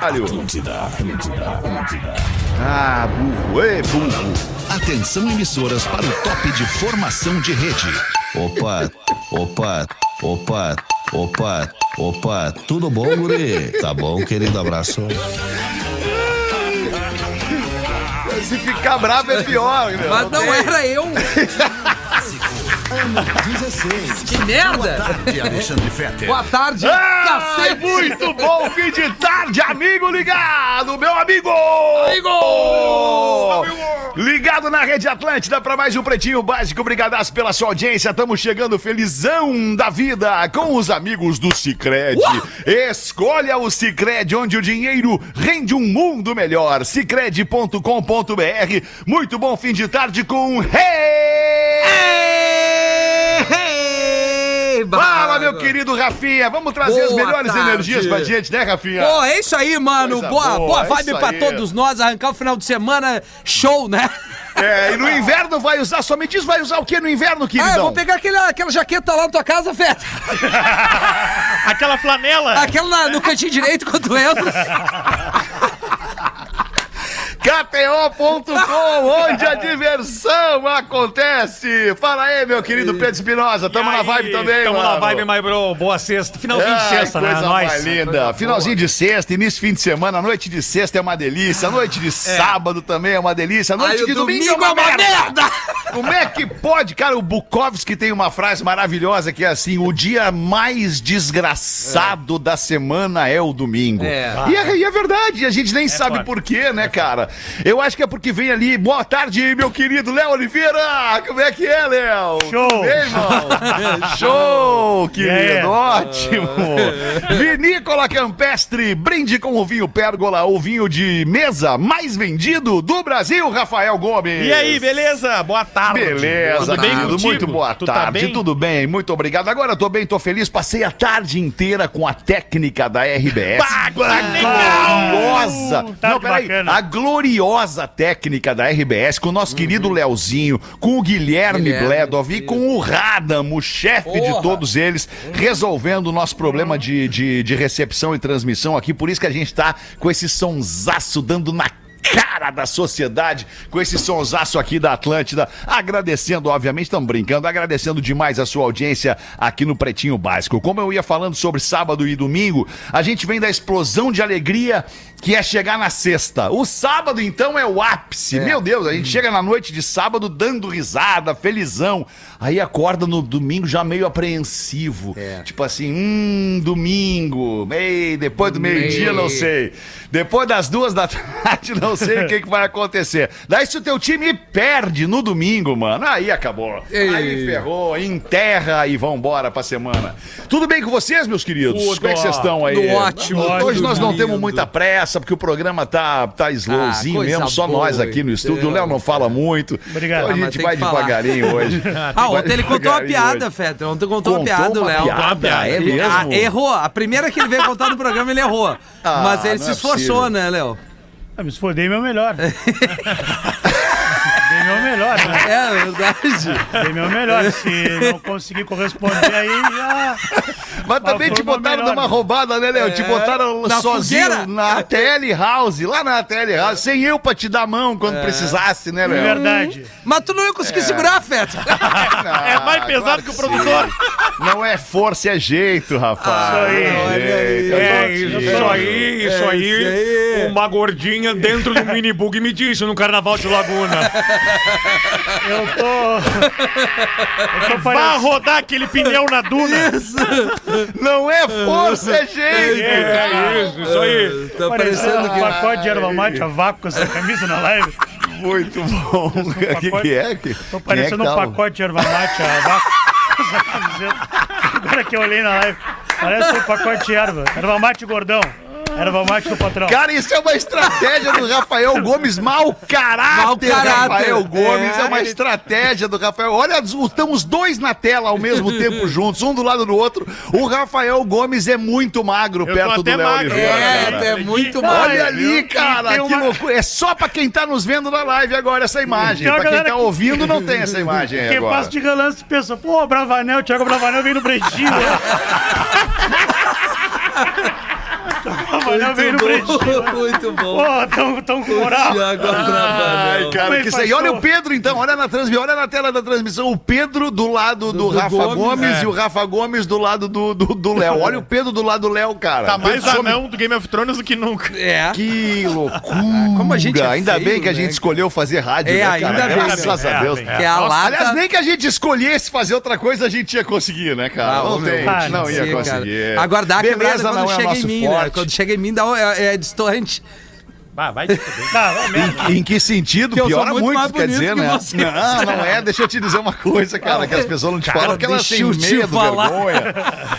Atlântida, Atlântida, Atlântida. Ah, burro, ei, burro. Atenção emissoras para o top de formação de rede. Opa, opa, opa, opa, opa. Tudo bom, guri? Tá bom, querido? Abraço. Se ficar bravo é pior, meu. Mas não era eu. Ano 16. Que merda. Tarde, Alexandre Fetter. Boa tarde, Ai, cacete. muito bom fim de tarde, amigo ligado, meu amigo! Amigo! Ligado na Rede Atlântida para mais um Pretinho Básico. Obrigadaço pela sua audiência. Estamos chegando felizão da vida com os amigos do Cicred. Escolha o Cicred, onde o dinheiro rende um mundo melhor. Cicred.com.br. Muito bom fim de tarde com Hey! Ei, Fala, meu querido Rafinha. Vamos trazer as Boa melhores tarde. energias pra gente, né, Rafinha? Pô, é isso aí, mano. Coisa boa, boa, boa é vibe isso pra aí. todos nós. Arrancar o final de semana, show, né? É, e no inverno vai usar, só me diz, vai usar o que no inverno, queridão? Ah, eu vou pegar aquele, aquela jaqueta lá na tua casa, Feta. Aquela flanela. Aquela na- no cantinho direito quando entra. KTO.com, onde a diversão acontece. Fala aí, meu querido Pedro Espinosa. Tamo na vibe também, Tamo mano. na vibe, my bro. Boa sexta. Finalzinho de Ai, sexta, né? coisa Nós. mais linda. Finalzinho de sexta, início de fim de semana, noite de sexta é uma delícia, noite de sábado também é uma delícia, noite de domingo, domingo é uma merda. Como é que pode? Cara, o Bukowski tem uma frase maravilhosa que é assim: o dia mais desgraçado da semana é o domingo. É. E, é, e é verdade, a gente nem sabe forte. por quê, né, cara? Eu acho que é porque vem ali. Boa tarde, meu querido Léo Oliveira! Como é que é, Léo? Show. Tudo bem, irmão? Show, querido! Yeah. Ótimo! Vinícola Campestre, brinde com o vinho Pérgola, o vinho de mesa mais vendido do Brasil, Rafael Gomes. E aí, beleza? Boa tarde. Beleza, Tudo bem querido. contigo? Muito boa Tu tá tarde. bem? Tudo bem? Muito obrigado. Agora eu tô bem, tô feliz. Passei a tarde inteira com a técnica da RBS. Bah, gloriosa. Tá Não, peraí. bacana. A gloriosa técnica da RBS com o nosso querido Leozinho, com o Guilherme, Guilherme, Bledov e com o Radam, o chefe de todos eles, resolvendo o nosso problema de, de, de recepção e transmissão aqui. Por isso que a gente tá com esse sonsaço dando na cara da sociedade com esse sonsaço aqui da Atlântida. Agradecendo, obviamente, estamos brincando, agradecendo demais a sua audiência aqui no Pretinho Básico. Como eu ia falando sobre sábado e domingo, a gente vem da explosão de alegria que é chegar na sexta. O sábado, então, é o ápice. Meu Deus, a gente chega na noite de sábado dando risada, felizão. Aí acorda no domingo já meio apreensivo. É. Tipo assim, hum, domingo. Ei, depois do meio-dia, não sei. Depois das duas da tarde, não sei o que, que vai acontecer. Daí se o teu time perde no domingo, mano, aí acabou. Ei. Aí ferrou, enterra e vambora pra semana. Tudo bem com vocês, meus queridos? Tudo. Como é que vocês estão aí? Tudo ótimo, Hoje nós não lindo. temos muita pressa, porque o programa tá, tá slowzinho Ah, mesmo, só boa, nós aqui no estúdio. O Léo não fala muito. Obrigado. Então a Ah, gente tem vai devagarinho hoje. Ah, ontem ele contou uma piada. Feta. Ontem contou uma Contou piada, o uma Léo. piada? É Ele- mesmo? ah, errou. A primeira que ele veio contar no programa, ele errou. Ah, Mas ele não se é esforçou, possível. né, Léo? Me esfodei meu melhor. Dei meu melhor, né? É verdade. Dei meu melhor. Se não conseguir corresponder aí, já. Mas também te botaram melhor, numa né? roubada, né, Léo? Te É. botaram Na sozinho fogueira? na TL House, lá na TL House, sem eu pra te dar a mão É. quando precisasse, né, É Léo? verdade. Mas tu não ia conseguir segurar, Feta. É mais pesado que o produtor. Não é força, é jeito, rapaz. Isso aí. É jeito, aí. é É, isso aí, isso É, aí. isso aí. Uma gordinha dentro do mini bug me disse no carnaval de Laguna. Eu tô. Eu tô Vá rodar aquele pneu na duna. Não é força, é jeito. É, isso, isso aí. Tá parecendo um que... pacote de erva mate a vácuo com essa camisa na live. Muito bom. O que, que é? Que, Tô parecendo é um pacote de erva mate a vácuo com essa camiseta. Agora que eu olhei na live, parece um pacote de erva. Erva mate gordão. Erva mate do patrão. Cara, isso é uma estratégia do Rafael Gomes, mau caráter, Mau caráter. Rafael Gomes, é. É. uma estratégia do Rafael. Olha, estamos dois na tela ao mesmo tempo juntos, um do lado do outro. O Rafael Gomes é muito magro Eu perto do Léo magro, Oliveira. É, é muito Olha mal. Olha ali, viu? cara, que uma- loucura. É só pra quem tá nos vendo na live agora essa imagem. Pra quem tá que- ouvindo, não tem essa imagem Quem agora. passa de relance pensa, pô, Bravanel, Thiago Bravanel vem no pretinho. né? Veio no pretinho. Muito bom. Pô, tão, tão com moral. Thiago Ai, cara, é que isso aí. Olha o Pedro, então. Olha na transmissão, olha na tela da transmissão. O Pedro do lado do, Do- do Rafa Gomes, Gomes, é. e o Rafa Gomes do lado do do do Léo. Olha o Pedro do lado do Léo, cara. Tá mais Pedro some- anão do Game of Thrones do que nunca. É. Que loucura. como a gente é ainda feio, bem que a né? gente escolheu fazer rádio, É, né, cara? ainda bem, Graças né? a Deus. É, Que é a Nossa, lata... Aliás, nem que a gente escolhesse fazer outra coisa, a gente ia conseguir, né, cara? Ah, não tem, não ia conseguir. Dá a quebrada não quando é o chega em mim, né? Quando chega é, é distante. Ah, vai te. Tá, vai mesmo. Em que sentido? Que eu sou Piora muito muito, quer dizer, que né? você. Não, não é. Deixa eu te dizer uma coisa, cara, que as pessoas não te Cara, falam porque elas têm medo, falar. vergonha.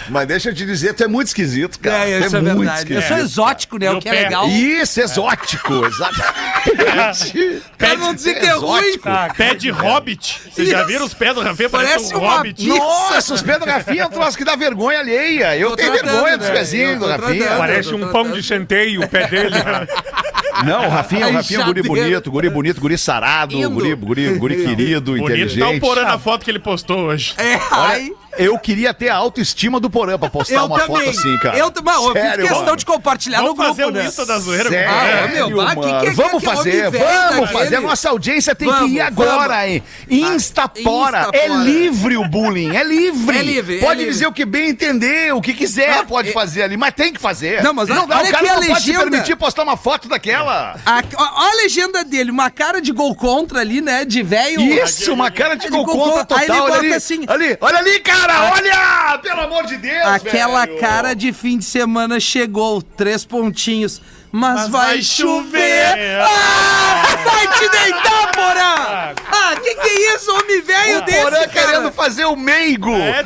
Mas deixa eu te dizer, tu é muito esquisito, cara. É, Tu isso é muito verdade. Eu sou esquisito. exótico, né? O que é pé? legal. Isso, exótico, exatamente. Pra não dizer que é ruim. Exótico. Tá, Pé de hobbit. Vocês já viram os pés do Rafinha? Parece, Parece um hobbit. Nossa, os pés do Rafinha é um troço que dá vergonha alheia. Eu tenho vergonha dos pezinhos do Rafinha. Parece um pão de centeio o pé dele. Não, o Rafinha, o Rafinha é um guri bonito, guri bonito, guri sarado, guri, guri, guri querido, Bonito tá o inteligente. porã na foto que ele postou hoje. É, ai. Eu queria ter a autoestima do Porã pra postar Eu uma também. foto assim, cara. Eu, também. eu fiz questão mano. de compartilhar Vamos no grupo, fazer o né? Da zoeira Sério, Ah, meu, bah, que que é vamos que homem fazer, vamos daquele? fazer. A nossa audiência tem que Vamos, ir agora, vamos. hein? Instapora. Instapora. É livre o bullying, é livre. É livre, é Pode livre. dizer o que bem entender, o que quiser Não, pode é- fazer ali, mas tem que fazer. Não, mas não dá, olha o cara aqui a não pode se permitir postar uma foto daquela. A, ó a legenda dele, uma cara de gol contra ali, né? De velho. Isso, uma cara de gol contra aí ele total. Olha bota ali, assim- ali, olha ali, cara, olha! Pelo amor de Deus, Aquela velho. cara de fim de semana chegou, três pontinhos. Mas, vai, vai chover. chover. Ah, vai te deitar, porã! Ah, que que é isso, homem velho desse, Porã cara? querendo fazer o meigo. É,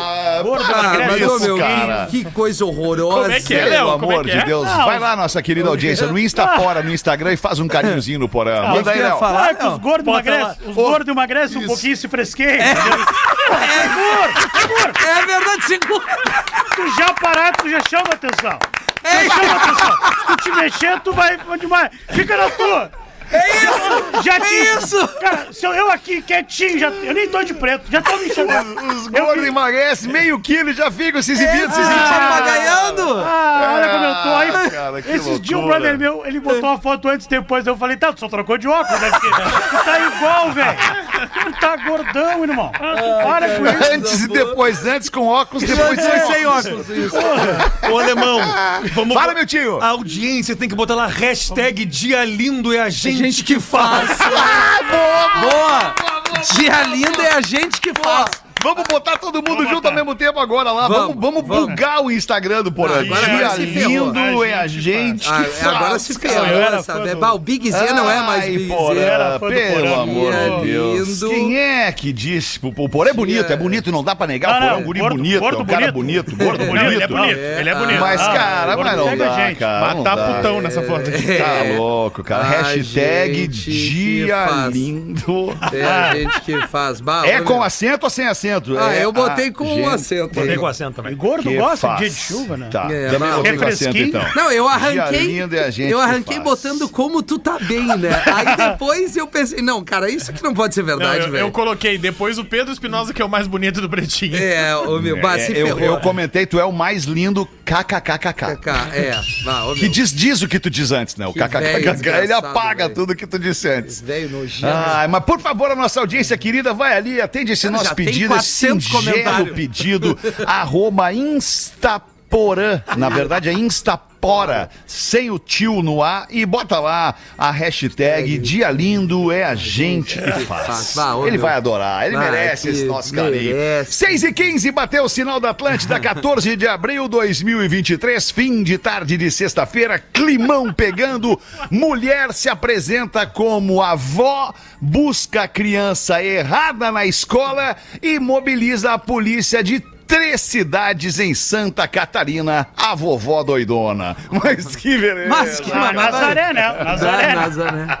Ah, Gordo, para Ah, com mas, isso, meu, cara. que, coisa horrorosa. Como é que é, Pelo é amor que de é? Deus. Não, Vai lá, nossa querida audiência, no Instapora, no Instagram, e faz um carinhozinho no Porã. que Manda aí, Léo. falar? Ah, os gordos emagrecem, os Ô, gordos emagrecem um pouquinho e se fresqueiam. entendeu? É verdade, segura. Tu já parar, tu já chama atenção. Já chama atenção. Se tu te mexer, tu vai demais. Fica na tua. É isso! Já É te... isso! Cara, se eu, eu aqui quietinho, já, eu nem tô de preto, já tô me enxergando. Os gordos emagrecem meio quilo e já ficam se exibindo, se Ah, exibindo. papagaiando! Ah, olha como eu tô aí. cara, que Esses dias um brother meu, ele botou uma foto antes e depois. Eu falei, tá, tu só trocou de óculos, né? Porque tu tá igual, velho. Tu tá gordão, irmão. Para com isso. Antes e depois, antes com óculos, depois sem Sem óculos. óculos. Ô, alemão, vamos... Fala, meu tio. A audiência tem que botar lá hashtag dia lindo é a gente, Gente que faz. Boa! Dia lindo é a gente que faz. Vamos botar todo mundo junto ao mesmo tempo agora lá. Vamos, Vamos, vamos, vamos. bugar o Instagram do Porã. Ah, agora- Dia agora lindo é a gente Ah, que é, faz. agora se ferrou fã velha. do- O Big Z não é mais Ai, Big Z. Pelo amor de Dia Deus. lindo. Quem é que disse? O Porã é bonito, é bonito, não dá pra negar. O Não, Porã é um guri gordo- bonito, gordo é um cara bonito. bonito, gordo bonito. Não, ele é bonito, É, ele é ah, bonito. Mas, Ah, cara, mas não dá, cara. não Matar putão nessa foto. Tá louco, cara. Hashtag dia lindo. É a gente que faz. É com acento ou sem acento? Ah, É eu botei com gente um acento. Botei com acento também. Gordo que gosta faz. de dia de chuva, né? Tá, É, também mas- botei com acento Refresquinho. então. Não, eu arranquei. É a gente eu que arranquei faz. botando como tu tá bem, né? Aí depois eu pensei, não, cara, isso aqui não pode ser Não, verdade, eu, velho. eu coloquei depois o Pedro Espinosa, que é o mais bonito do Pretinho. É, ô meu, bah, se É, eu, ferrou. eu comentei, tu é o mais lindo kkkk. Cá, É, ô Que diz, diz o que tu diz antes, né? O Que velho kkkk. Ele apaga velho. tudo que tu disse antes. Velho nojento. Ai, mas por favor, a nossa audiência querida, vai ali, atende esse Cara, nosso pedido, 400 singelo comentários. pedido, arroba Instaporã, na verdade é Instapora, sem o tio no ar, e bota lá a hashtag Dia Lindo é a gente que faz. faz. Ele vai adorar, ele merece esse nosso carinho. merece. 6 e 15 bateu o sinal da Atlântida, 14 de abril de 2023, fim de tarde de sexta-feira, climão pegando. Mulher se apresenta como avó, busca a criança errada na escola e mobiliza a polícia de três cidades em Santa Catarina, a vovó doidona. Mas que beleza. Mas que Ah, Nazaré, né? Nazaré, né? Nazaré.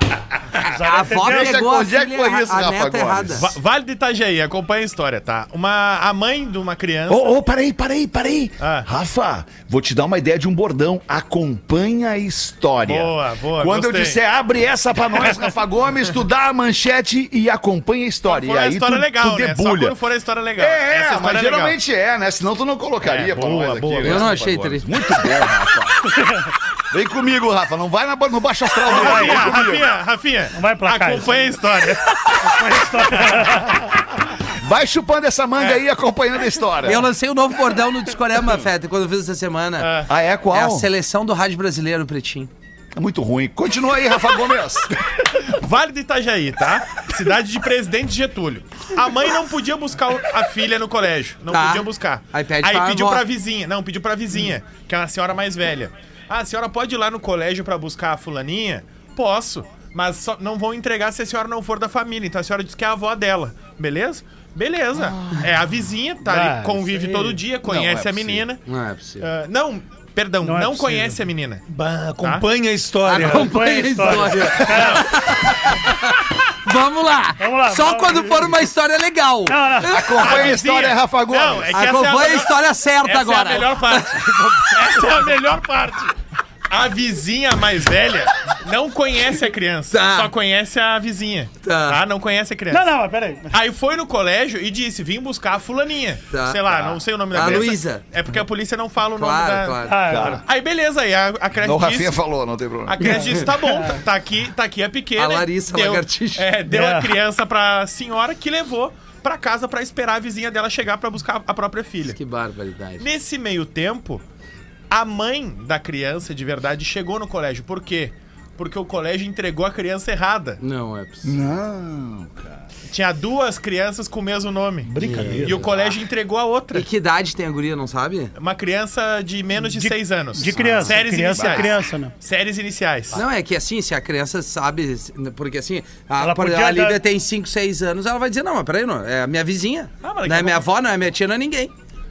A avó Onde é que- pegou a é filha, foi isso, a Rafa neta Gomes? errada. Va- Vale do Itajaí, acompanha a história, tá? Uma, a mãe de uma criança. Ô, ô, peraí, peraí, peraí. Ah. Rafa, vou te dar uma ideia de um bordão. Acompanha a história. Boa, boa, Quando eu gostei. disser abre essa pra nós, Rafa Gomes, tu dá a manchete e acompanha a história. For e a aí história tu, legal, tu né? Só debulha. quando for a história legal. É, Essa história mas é legal. É, né? Senão tu não colocaria É, pra boa, nós aqui. boa. né, Eu não achei triste. Muito bom, Rafa. Vem comigo, Rafa. Não vai na, no baixo astral. não. Rafinha, comigo. Rafinha, Rafinha, Não vai pra cá, acompanha a história. Vai chupando essa manga aí e acompanhando a história. Eu lancei o novo bordão no Discorama, Feta, quando eu fiz essa semana. Ah, é? Qual? É a seleção do rádio brasileiro, Pretinho. É muito ruim. Continua aí, Rafa Gomes. Vale do Itajaí, tá? Cidade de Presidente Getúlio. A mãe não podia buscar a filha no colégio. Não Tá. podia buscar. Aí pede pra pediu avó. pra vizinha. Não, pediu pra vizinha, que é uma senhora mais velha. Ah, a senhora pode ir lá no colégio pra buscar a fulaninha? Posso. Mas só não vão entregar se a senhora não for da família. Então a senhora diz que é a avó dela. Beleza? Beleza. É a vizinha, tá Ah, ali, convive isso aí. todo dia, conhece é a menina. Não é possível. Ah, não, perdão, Não não, é conhece a menina. Bah, acompanha a história. Acompanha a a história. Vamos lá. Vamos lá, Só vamos- quando for uma história legal. Não, não. Acompanha a história, Rafa Gomes. Não, é essa é a Acompanha a história certa Essa agora. é a melhor parte. Essa é a melhor parte. A vizinha mais velha não conhece a criança, Tá. só conhece a vizinha. Tá. Tá. Não conhece a criança. Não, não, mas peraí. Aí foi no colégio e disse: vim buscar a fulaninha. Tá. Sei lá, não sei o nome da A criança. Luísa. É porque a polícia não fala o nome Claro, da. claro. Ah, Cara. Aí beleza, aí a, a creche Não, o disse. Rafinha falou, não tem problema. A criança disse: tá bom, tá, tá aqui, tá aqui a pequena. A Larissa deu, Lagartixa. É, deu É. a criança pra senhora que levou pra casa pra esperar a vizinha dela chegar pra buscar a própria filha. Que barbaridade. Nesse meio tempo, a mãe da criança de verdade chegou no colégio. Por quê? Porque o colégio entregou a criança errada. Não é possível. Não, cara. Tinha duas crianças com o mesmo nome. Brincadeira. E o colégio entregou a outra. E que idade tem a guria, não sabe? Uma criança de menos de, De- seis anos. De criança. Séries criança iniciais. criança, né? Séries iniciais. Não, é que assim, se a criança sabe. Porque assim, a, Ela por- podia a Lívia dar- tem 5, 6 anos, ela vai dizer: não, mas peraí, não, é a minha vizinha. Ah, não é a minha avó, não é minha tia, não é ninguém.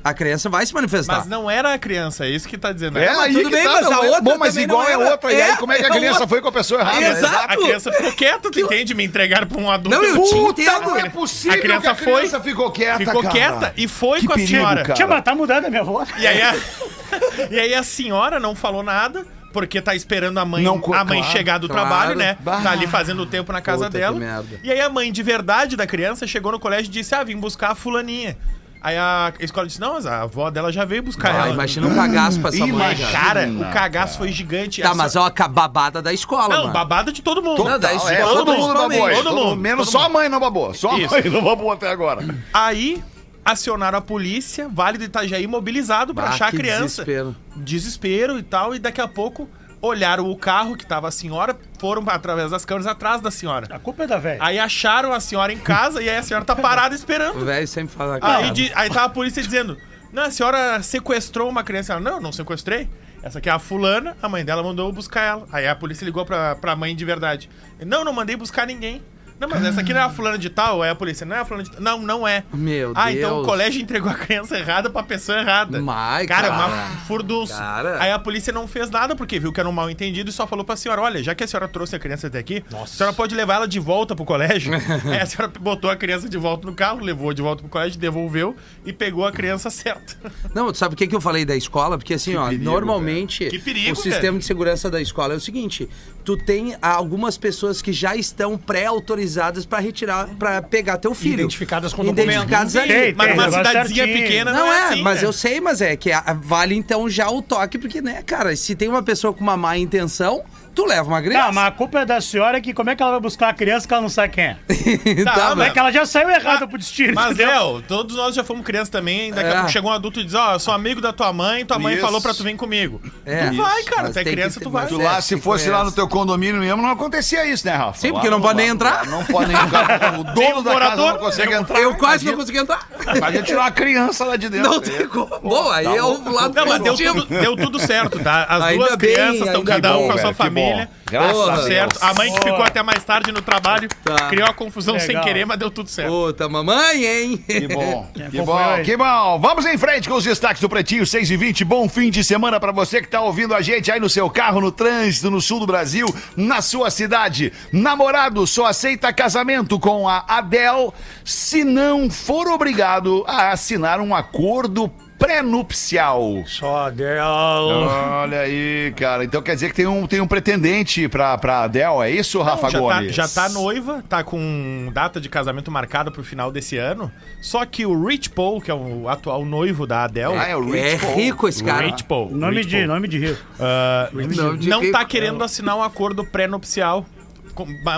A criança vai se manifestar. Mas não era a criança, é isso que tá dizendo. É, Ela- aí tudo que bem, tá, mas a é- outra Bom, mas igual não é outra. E aí, É, como é que a criança foi com a pessoa errada? Exato. A criança ficou quieta, tu entende? Me entregaram pra um adulto. Não, eu te Puta, entendo. não é possível A criança que a criança foi- ficou quieta, Ficou cara. quieta e foi Que com a perigo, senhora. cara. Tia, mas tá mudando a minha voz. E aí, a... e aí a senhora não falou nada, porque tá esperando a mãe, Não, a mãe claro, chegar do claro. trabalho, né? Bah. Tá ali fazendo o tempo na casa Puta, que dela. merda. E aí a mãe de verdade da criança chegou no colégio e disse: Ah, vim buscar a fulaninha. Aí a escola disse: Não, mas a avó dela já veio buscar Ah, ela. imagina um cagaço pra essa mãe, Imagina. cara. Cara, Não, o cagaço foi gigante. Tá, Essa- mas ó, a babada da escola, Não, mano. babada de todo mundo. Não, da é, escola, todo mundo babou. aí, Todo mundo, Menos todo só mundo. a mãe não babou. Só a Isso. mãe não babou até agora. Aí acionaram a polícia, Vale do Itajaí mobilizado pra Bah, achar a criança. desespero. Desespero e tal, e daqui a pouco olharam o carro que tava a senhora, foram através das câmeras atrás da senhora. A culpa é da velha. Aí acharam a senhora em casa e aí a senhora tá parada O esperando. velho sempre fala Aí, aí tava a polícia dizendo: Não, a senhora sequestrou uma criança. Ela, não, não sequestrei. Essa aqui é a fulana, a mãe dela mandou buscar ela. Aí a polícia ligou pra, pra mãe de verdade. Não, não mandei buscar ninguém. Não, mas essa aqui não é a fulana de tal? Aí a polícia, não é a fulana de tal. Não, não é. Meu ah, Deus. então o colégio entregou a criança errada pra pessoa errada. Mas, cara, cara. uma furdunço. Cara. Aí a polícia não fez nada porque viu que era um mal entendido e só falou pra senhora: olha, já que a senhora trouxe a criança até aqui, a senhora pode levar ela de volta pro colégio. Aí a senhora botou a criança de volta no carro, levou de volta pro colégio, devolveu e pegou a criança certa. Não, tu sabe por que, que eu falei da escola? Porque assim, ó, perigo, normalmente Que perigo, o sistema velho. de segurança da escola é o seguinte: tu tem algumas pessoas que já estão pré-autorizadas pra retirar, pra pegar teu filho. Identificadas com Identificadas documento. ali. Tem, Mas numa cidadezinha certinho. pequena Não, é, assim, mas né? eu sei, mas é que a- vale então já o toque, porque, né, cara, se tem uma pessoa com uma má intenção, tu leva uma criança. Tá, mas a culpa é da senhora que como é que ela vai buscar a criança que ela não sabe quem é? Tá, Tá, Como é que ela já saiu errada pro destino, Mas? Léo, todos nós já fomos crianças também. Daqui É. a pouco chegou um adulto e diz: Ó, eu sou amigo da tua mãe, tua mãe Isso. falou pra tu vir comigo. É. tu vai, cara. Mas Tu é que criança, tu vai. mas Tu é, lá, se fosse lá no teu condomínio mesmo, não acontecia isso, né, Rafa? Sim, porque não pode nem entrar. Não pode nem entrar. O dono da casa morador, não consegue entrar. Eu quase não consegui entrar. Imagina tirar uma criança lá de dentro. Não tem como. Bom, aí é o lado Não, mas deu tudo, deu tudo certo, tá? As duas crianças estão cada um com a sua velho, que família. Graças Porra, a Tudo certo. A mãe que ficou até mais tarde no trabalho Tá. criou a confusão sem Legal. querer, mas deu tudo certo. Puta, mamãe, hein? Que bom, que bom, aí? que bom. Vamos em frente com os destaques do Pretinho 6 e 20. Bom fim de semana pra você que tá ouvindo a gente aí no seu carro, no trânsito, no sul do Brasil, na sua cidade. Namorado só aceita casamento com a Adele se não for obrigado a assinar um acordo pré-nupcial. Só dela. Olha aí, cara. Então quer dizer que tem um, tem um pretendente pra, pra Adele, é isso, Rafa já, tá, Gomes? já tá noiva, tá com data de casamento marcada pro final desse ano. Só que o Rich Paul, que é o atual noivo da Adele, Ah, é o Rich É Paul. rico esse cara. Rich Paul, Nome Rich de, Paul, nome de rico. ah, Nome de não rico. tá querendo assinar um acordo pré-nupcial.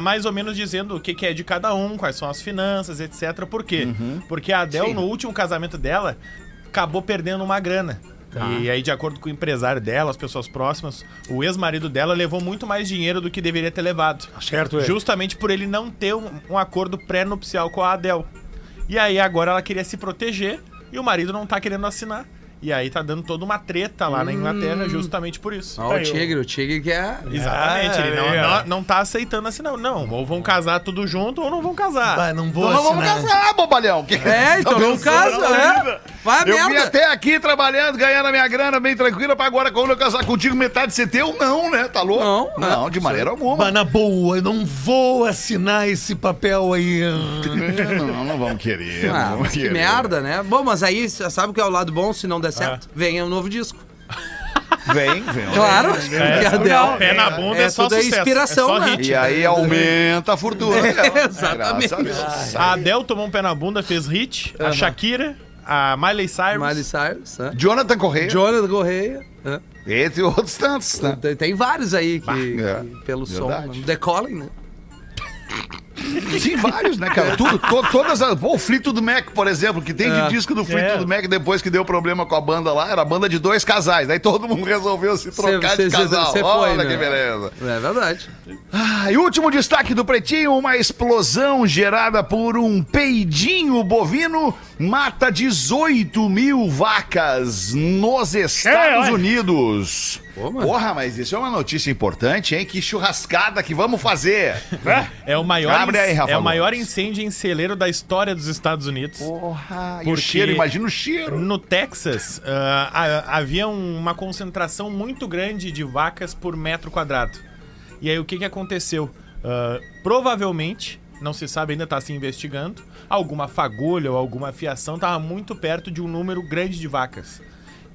Mais ou menos dizendo o que, que é de cada um, quais são as finanças, etc. Por quê? Uhum. Porque a Adele, no último casamento dela, acabou perdendo uma grana. Tá. E aí, de acordo com o empresário dela, as pessoas próximas, o ex-marido dela levou muito mais dinheiro do que deveria ter levado. Certo, é. Justamente por ele não ter um, um acordo pré-nupcial com a Adele. E aí agora ela queria se proteger e o marido não tá querendo assinar. E aí tá dando toda uma treta lá na Inglaterra justamente por isso. Ó, o Tigre, o Tigre que é. Exatamente, Ah, ele não, não, não tá aceitando assinar. Não, ou vão casar tudo junto ou não vão casar. Ah, não vou Então nós vamos casar, bobalhão. É, então não casa, é. Vai Eu vim merda. até aqui trabalhando, ganhando a minha grana bem tranquila, pra agora, quando eu casar contigo, metade ser teu, não, né? Tá louco? Não, não, de maneira alguma. Mas na boa, eu não vou assinar esse papel aí. Não, não vamos querer. Ah, não que querer. merda, né? Bom, mas aí, sabe o que é o lado bom se não der certo? Vem um novo disco. Vem, vem. Claro. a Adele- Pé na bunda é, é só tudo é sucesso. inspiração, é só né? hit. E aí aumenta a fortuna. dela. exatamente. Graças a. A Adele tomou um pé na bunda, fez hit. A Shakira, a Miley Cyrus. Miley Cyrus, né? Jonathan Correia, Jonathan Correia. né? entre outros tantos, né? Tem, tem vários aí que, é, que pelo verdade. som. né? Decolem, né? Sim, vários, né, cara? Tudo, to- todas as. Pô, o Flito do Mac, por exemplo, que tem de É. disco do Flito É. do Mac depois que deu problema com a banda lá, era a banda de dois casais. Daí todo mundo resolveu se trocar Cê- de cê- casal. cê foi, Olha né? que beleza. É verdade. Ah, e último destaque do Pretinho: uma explosão gerada por um peidinho bovino mata 18 mil vacas nos Estados olha. Unidos. Pô. Porra, mas isso é uma notícia importante, hein? Que churrascada que vamos fazer. É o maior, Abre aí, Rafa é o maior incêndio em celeiro da história dos Estados Unidos. Porra, e o cheiro, imagina o cheiro. No Texas, a- havia um- uma concentração muito grande de vacas por metro quadrado. E aí o que, que aconteceu? Ah, provavelmente, não se sabe ainda, está se investigando, alguma fagulha ou alguma fiação estava muito perto de um número grande de vacas.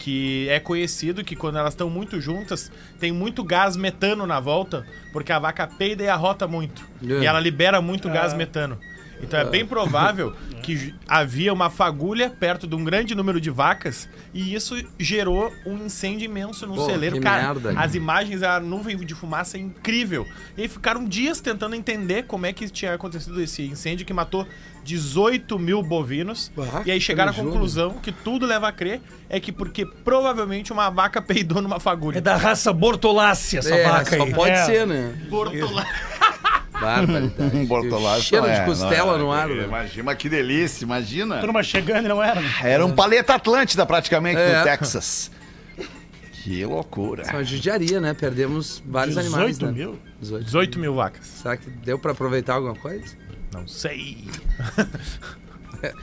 Que é conhecido que quando elas estão muito juntas, tem muito gás metano na volta, porque a vaca peida e arrota muito. É. E ela libera muito gás metano. Então é bem provável que havia uma fagulha perto de um grande número de vacas e isso gerou um incêndio imenso no Pô, celeiro. que Cara, merda. as imagens, a nuvem de fumaça é incrível. E aí ficaram dias tentando entender como é que tinha acontecido esse incêndio que matou 18 mil bovinos. Ah, e aí chegaram à conclusão que tudo leva a crer é que porque provavelmente uma vaca peidou numa É fagulha. da raça Bortolácia essa É, vaca só aí. pode É. ser, né? Bortolá- Barbaridade. Um bortolado. Cheiro de é, costela é. no ar, né? Imagina que delícia, imagina. Turma chegando e não era. Era um paleta Atlântida praticamente É. no Texas. Que loucura. Isso é uma judiaria, né? Perdemos vários animais, 18 né? mil? 18. 18 mil vacas. Será que deu pra aproveitar alguma coisa? Não sei.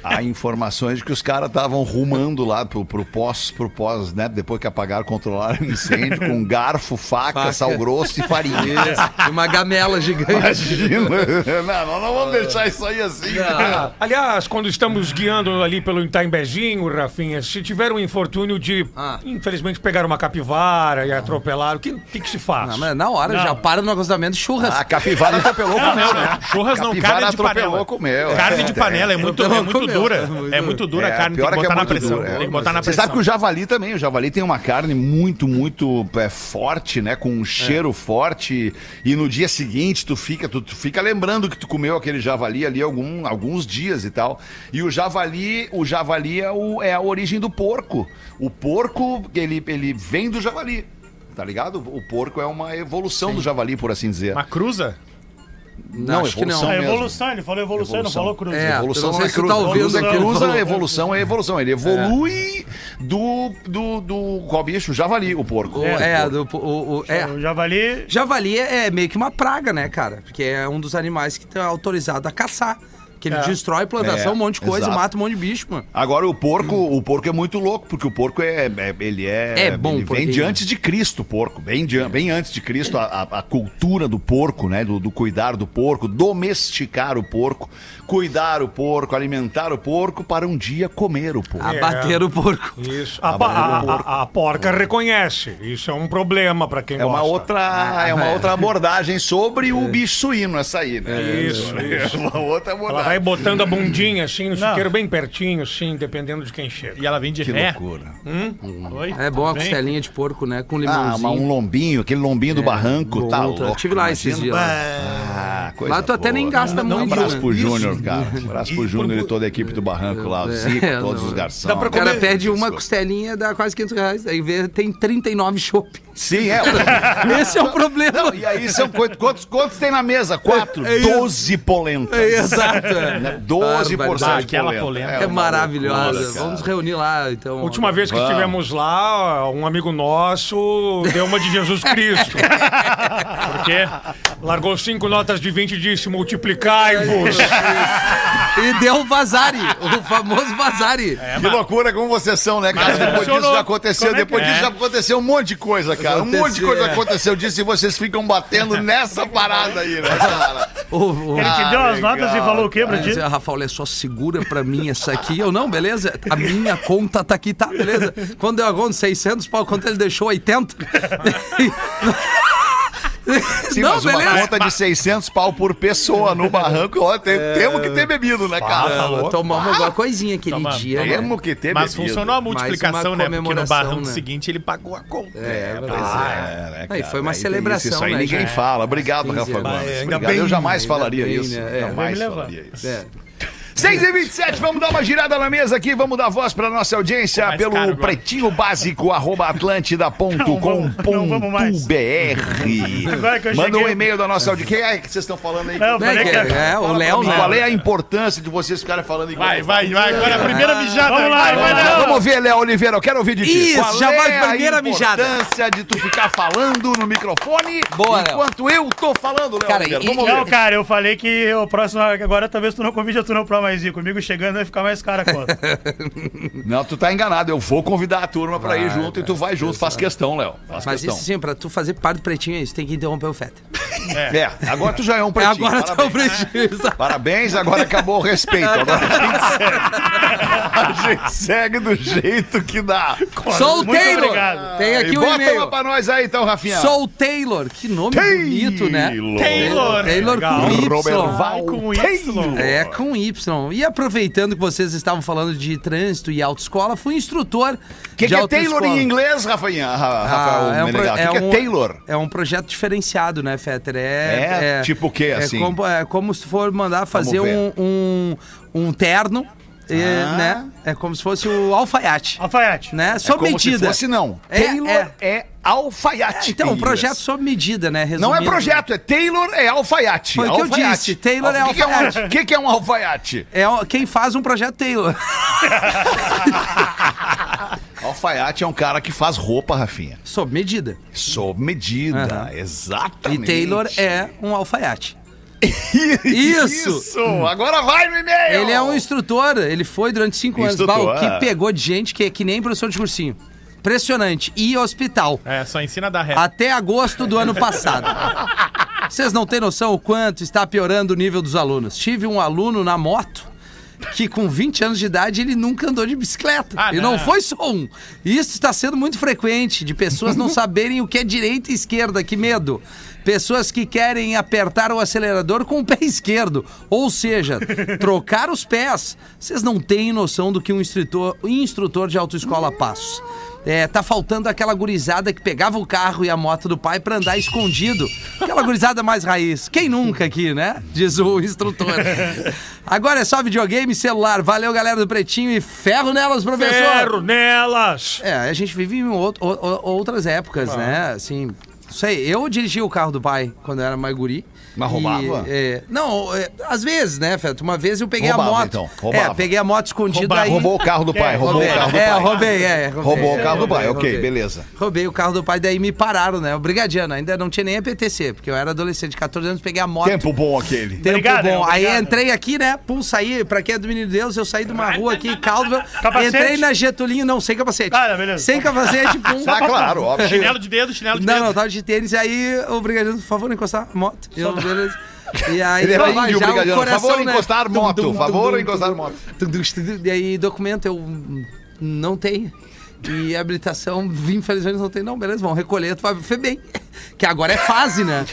Há informações de que os caras estavam rumando lá pro, pro pós, pro pós, né? Depois que apagaram, controlaram o incêndio com garfo, faca, Faca. sal grosso e farinha. E uma gamela gigante. Imagina. Não, não, não vamos deixar isso aí assim. Ah, aliás, quando estamos guiando ali pelo Itaimbezinho, Rafinha, se tiver um infortúnio de, Ah. infelizmente, pegar uma capivara e atropelar, o que, o que, que se faz? Não, mas na hora já para no acostamento de churras. A capivara atropelou com mel, né? Churras não, Capivara carne de atropelou panela. comeu. Carne de É, panela é muito, é Atropelou muito comeu. dura. É muito É muito dura É, a carne, tem pior que é que é botar na pressão. é. Tem que botar na Você pressão. sabe que o javali também, o javali tem uma carne muito, muito é, forte, né? Com um cheiro forte. E no dia seguinte tu fica, tu, tu fica lembrando que tu comeu aquele javali ali algum, alguns dias e tal. E o javali, o javali é, o- é a origem do porco. O porco, ele, ele vem do javali. Tá ligado? O porco é uma evolução do javali, por assim dizer. Uma cruza? Não, acho que não. evolução mesmo. evolução, ele falou evolução, ele não Evolução. falou cruz. É, Evolução não não é sei se tu cruz. tá ouvindo Cruza, aqui, ele cruza, evolução é evolução. Ele evolui do, do, do. Qual bicho? Javali, o porco. O- é, do, o, o- é. O javali. Javali é meio que uma praga, né, cara? Porque é um dos animais que tá autorizado a caçar. Que ele É. destrói plantação, É, um monte de coisa, exato. mata um monte de bicho, mano. Agora o porco, o porco é muito louco, porque o porco é, é- ele é, É bom, ele vem de antes de Cristo, o porco, bem, de- bem antes de Cristo a, a- a cultura do porco, né, do, do cuidar do porco, domesticar o porco, cuidar o porco, alimentar o porco para um dia comer o porco. Abater o porco. Isso. A, a- a- a porca reconhece. Isso é um problema pra quem É uma gosta. outra, é uma outra abordagem sobre o bicho suíno essa aí, né? Isso, É uma outra Ela abordagem. Vai botando a bundinha assim no Não. chiqueiro bem pertinho, assim, dependendo de quem chega. E ela vem de Que ré. loucura. Oi? É bom a Bem? costelinha de porco, né? Com Ah, limãozinho. mas um lombinho, aquele lombinho do barranco, bom, tá tá. louco. Tive lá esses imagina. dias lá. Ah, coisa Lá tu até boa. nem gasta Um muito, abraço né? pro. Júnior, cara. Um abraço pro Júnior e toda a equipe do barranco lá, o Zico, É, todos não. os garçons. Dá pra O cara comer- pede uma costelinha, dá quase 500 reais. Aí vê, tem 39 chopp. Sim, é. Esse é o problema. Não, e aí são quantos, quantos, quantos tem na mesa? Quatro? É isso. Doze polentas. É, exato. Né? Doze Barbaridade. porções de Aquela polenta. É, uma maravilhosa. loucura, cara. Vamos reunir lá, então. A última vez que Vamos. estivemos lá, um amigo nosso deu uma de Jesus Cristo. Por quê? Largou cinco notas de 20 e disse: multiplicai-vos. E deu o Vazari, o famoso Vazari. Que loucura como vocês são, né, cara? Depois disso já aconteceu, é depois disso é? já aconteceu um monte de coisa, cara. Um monte de coisa é. aconteceu disso e vocês ficam batendo nessa parada aí, né, cara? O, o, Ele te deu Ah, as notas e falou o quê pra Aí ti? dizia, Rafa, olha só, segura pra mim essa aqui. Eu, não, beleza? A minha conta tá aqui, tá, beleza. Quando deu a conta, 600 pau, quanto ele deixou? 80? Sim, não, mas uma beleza. conta de 600 pau por pessoa no barranco, ó, tem- temos que ter bebido, né, cara? Ah, Tomamos alguma coisinha aquele Tomamos, dia. né? Temos que ter Mas bebido. funcionou a multiplicação, uma né? Porque no barranco né? seguinte ele pagou a conta. É, é, é. né, Aí cara? foi uma Aí celebração, Isso aí né, ninguém fala. Obrigado, 15 Rafa. Gomes. Obrigado. Eu jamais falaria isso. né? É. Jamais Vai me levar. falaria isso. É. 6 e 27 vamos dar uma girada na mesa aqui, vamos dar voz para nossa audiência Mais pelo caro pretinho básico, arroba Não vamos mais. atlântida.com.br. Manda um e-mail da nossa audiência. Quem é que vocês estão falando aí? Não, falei que que é, é, o Léo, né? Qual é a importância de vocês ficarem falando igual? Vai, vai, vai. Agora a primeira mijada. Vamos lá, vai, vai. Vamos ver, Léo Oliveira, eu quero ouvir de ti. Isso, Qual já é vai a primeira mijada. importância de tu ficar falando no microfone Boa, Léo. enquanto eu tô falando, Léo Cara, Oliveira. e- Vamos Não, ver. cara, eu falei que o próximo agora talvez tu não convide a turma mais ir. Comigo chegando vai ficar mais cara a conta. Não, tu tá enganado. Eu vou convidar a turma pra ir junto e tu vai junto. Faz questão, Léo. Faz Mas questão. isso sim, pra tu fazer parte do pretinho, é isso tem que interromper o Feta. É, agora tu já é um É, pretinho. agora tá o Parabéns. pretinho. Parabéns, agora acabou o respeito. Agora a gente segue. A gente segue do jeito que dá. Sou o Taylor. obrigado. Tem aqui e um bota e-mail. uma pra nós aí, então, Rafinha. Sou o Taylor. Que nome bonito, né? Taylor. Taylor Legal. com Y. Robert Val Com Taylor. Y. É, com Y. E aproveitando que vocês estavam falando de trânsito e autoescola, fui instrutor O que, de que é Taylor em inglês, Rafainha? Ra- Ah, Rafael é um, pro-? O que, que é um- Taylor? É um projeto diferenciado, né, Fetter? É? É, Tipo o quê, assim? É como, é como se for mandar fazer um, um, um terno, é, Ah. né? É como se fosse o alfaiate, Alfaiate. né? É Sob como medida. se fosse, não. É, Taylor é. é, alfaiate. Então, em um projeto sob medida, né? Não é Resumindo. projeto, é Taylor é alfaiate. Foi o que eu disse, Taylor é O que que um- alfaiate. O que, que é um alfaiate? É quem faz um projeto Taylor. Alfaiate é um cara que faz roupa, Rafinha. sob medida. Sob medida. E exatamente. Taylor é um alfaiate. Isso! Isso! Agora vai no e-mail! Ele é um instrutor, ele foi durante cinco anos. Instrutor, Bah, o que é. pegou de gente que é que nem professor de cursinho. Impressionante. E hospital. É, só ensina a dar ré. Até agosto do ano passado. Vocês não têm noção o quanto está piorando o nível dos alunos. Tive um aluno na moto que com 20 anos de idade ele nunca andou de bicicleta. Ah, e não não. foi só um. Isso está sendo muito frequente, de pessoas não saberem o que é direita e esquerda, que medo. Pessoas que querem apertar o acelerador com o pé esquerdo, ou seja, trocar os pés. Vocês não têm noção do que um instrutor, instrutor de autoescola passa. É, tá faltando aquela gurizada que pegava o carro e a moto do pai pra andar escondido. Aquela gurizada mais raiz. Quem nunca aqui, né? Diz o instrutor. Agora é só videogame e celular. Valeu, galera do Pretinho e ferro nelas, professor. Ferro nelas! É, a gente vive em out- outras épocas, né? Assim, sei, eu dirigi o carro do pai quando eu era mais guri. Mas E, roubava? é, não, é, às vezes, né, Feto? Uma vez eu peguei Roubava, a moto. então, roubava. É, peguei a moto escondida aí. Roubou o carro do pai, roubou Roubei, o carro do é, pai. roubei, é. Roubei, Roubou o carro do pai, roubei, ok, roubei. beleza. Roubei o carro do pai, daí me pararam, né? O brigadiano, ainda não tinha nem EPTC, porque eu era adolescente, 14 anos, peguei a moto. Tempo bom aquele. Tempo Obrigado, bom. Aí entrei aqui, né? Pum, saí, pra quem é do Menino Deus, eu saí de uma rua aqui, Caldwell. Capacete? Entrei na Getulino, não, sem capacete. Ah, beleza. Sem capacete, pum. Ah, claro, óbvio. Chinelo de dedo, chinelo de Não, dedo. não, tava de tênis, e aí o brigadiano, por favor, encostar a moto. Eu, beleza. E aí, Ele era vai índio, já o coração, Favor, né? encostar moto. Favor, encostar moto. E aí, documento, eu não tenho. E habilitação, infelizmente não tem. Não, beleza, vamos recolher, tu vai ver bem. Que agora é fase, né?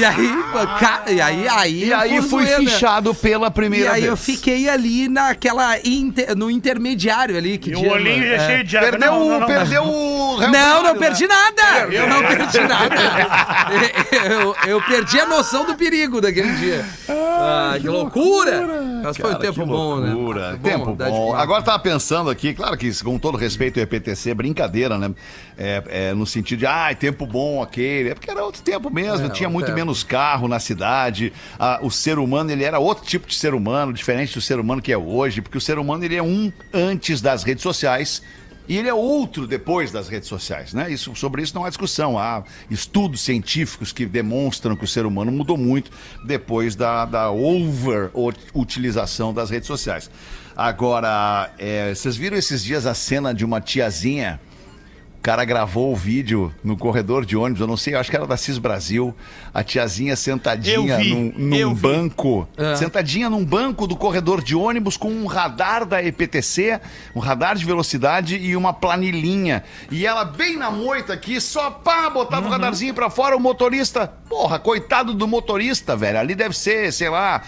E aí, ca- e aí, aí. E aí fui zoeira. fichado pela E primeira aí vez. eu fiquei ali naquela inter- no intermediário ali. Que E o olhinho é É. cheio de água. Perdeu, Não, o- não, não. perdeu o... Não, não primário, perdi né? nada! Eu não perdi nada! eu, eu perdi a noção do perigo daquele dia. Ah, que loucura! Mas foi um tempo que bom, né? loucura. Foi Tempo bom. falar. Agora tava pensando aqui, claro que com todo respeito ao EPTC, brincadeira, né? É, é, no sentido de, ah, tempo bom aquele. É porque era outro tempo mesmo, É, tinha muito tempo. menos carro na cidade. Ah, o ser humano, ele era outro tipo de ser humano, diferente do ser humano que é hoje, porque o ser humano, ele é um antes das redes sociais. E ele é outro depois das redes sociais, né? Isso, sobre isso não há discussão. Há estudos científicos que demonstram que o ser humano mudou muito depois da, da over-utilização das redes sociais. Agora, é, vocês viram esses dias a cena de uma tiazinha? O cara gravou o vídeo no corredor de ônibus, eu não sei, eu acho que era da CIS Brasil. A tiazinha sentadinha vi, num, num banco, É. sentadinha num banco do corredor de ônibus com um radar da EPTC, um radar de velocidade e uma planilhinha. E ela bem na moita aqui, só pá, botava Uhum. o radarzinho pra fora, o motorista, porra, coitado do motorista, velho. Ali deve ser, sei lá,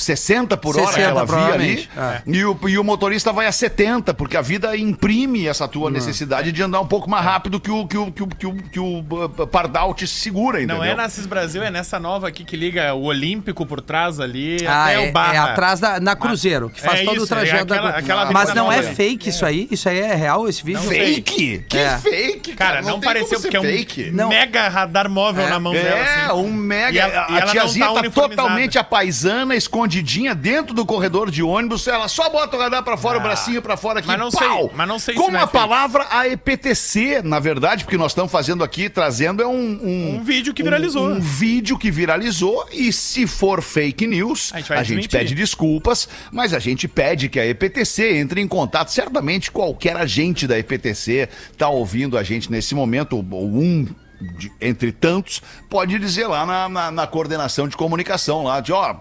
60 por hora 60 que ela via ali. é. E o, e o motorista vai a 70, porque a vida imprime essa tua necessidade de andar um pouco mais rápido que o, que o, que o, que o, que o, uh, pardal te segura, entendeu? Não é na CIS Brasil, é nessa nova aqui que liga o Olímpico por trás ali Ah, até é, o Barra. é atrás da na Cruzeiro, que faz É todo isso, o trajeto é aquela- da aquela Mas não é fake isso aí? Isso aí é real esse vídeo? Fake? Que É. fake, cara? Cara, não, tem pareceu porque é um fake. Não. mega radar móvel É. na mão É, dela. assim. um mega. E ela- e a não tiazinha tá tá, totalmente a paisana, escondidinha dentro do corredor de ônibus. Ela só bota o radar pra fora, o bracinho pra fora aqui. Mas não pau! sei, mas não sei se Com é a fake. palavra a EPTC, na verdade, porque nós estamos fazendo aqui, trazendo é um. Um, Um vídeo que viralizou. Um, um vídeo que viralizou. E se for fake news, A a gente gente, vai desmentir. pede desculpas, mas a gente pede que a EPTC entre em contato. Certamente qualquer agente da EPTC tá ouvindo a gente nesse momento, ou um de- entre tantos, pode dizer lá na, na- na coordenação de comunicação lá, de ó,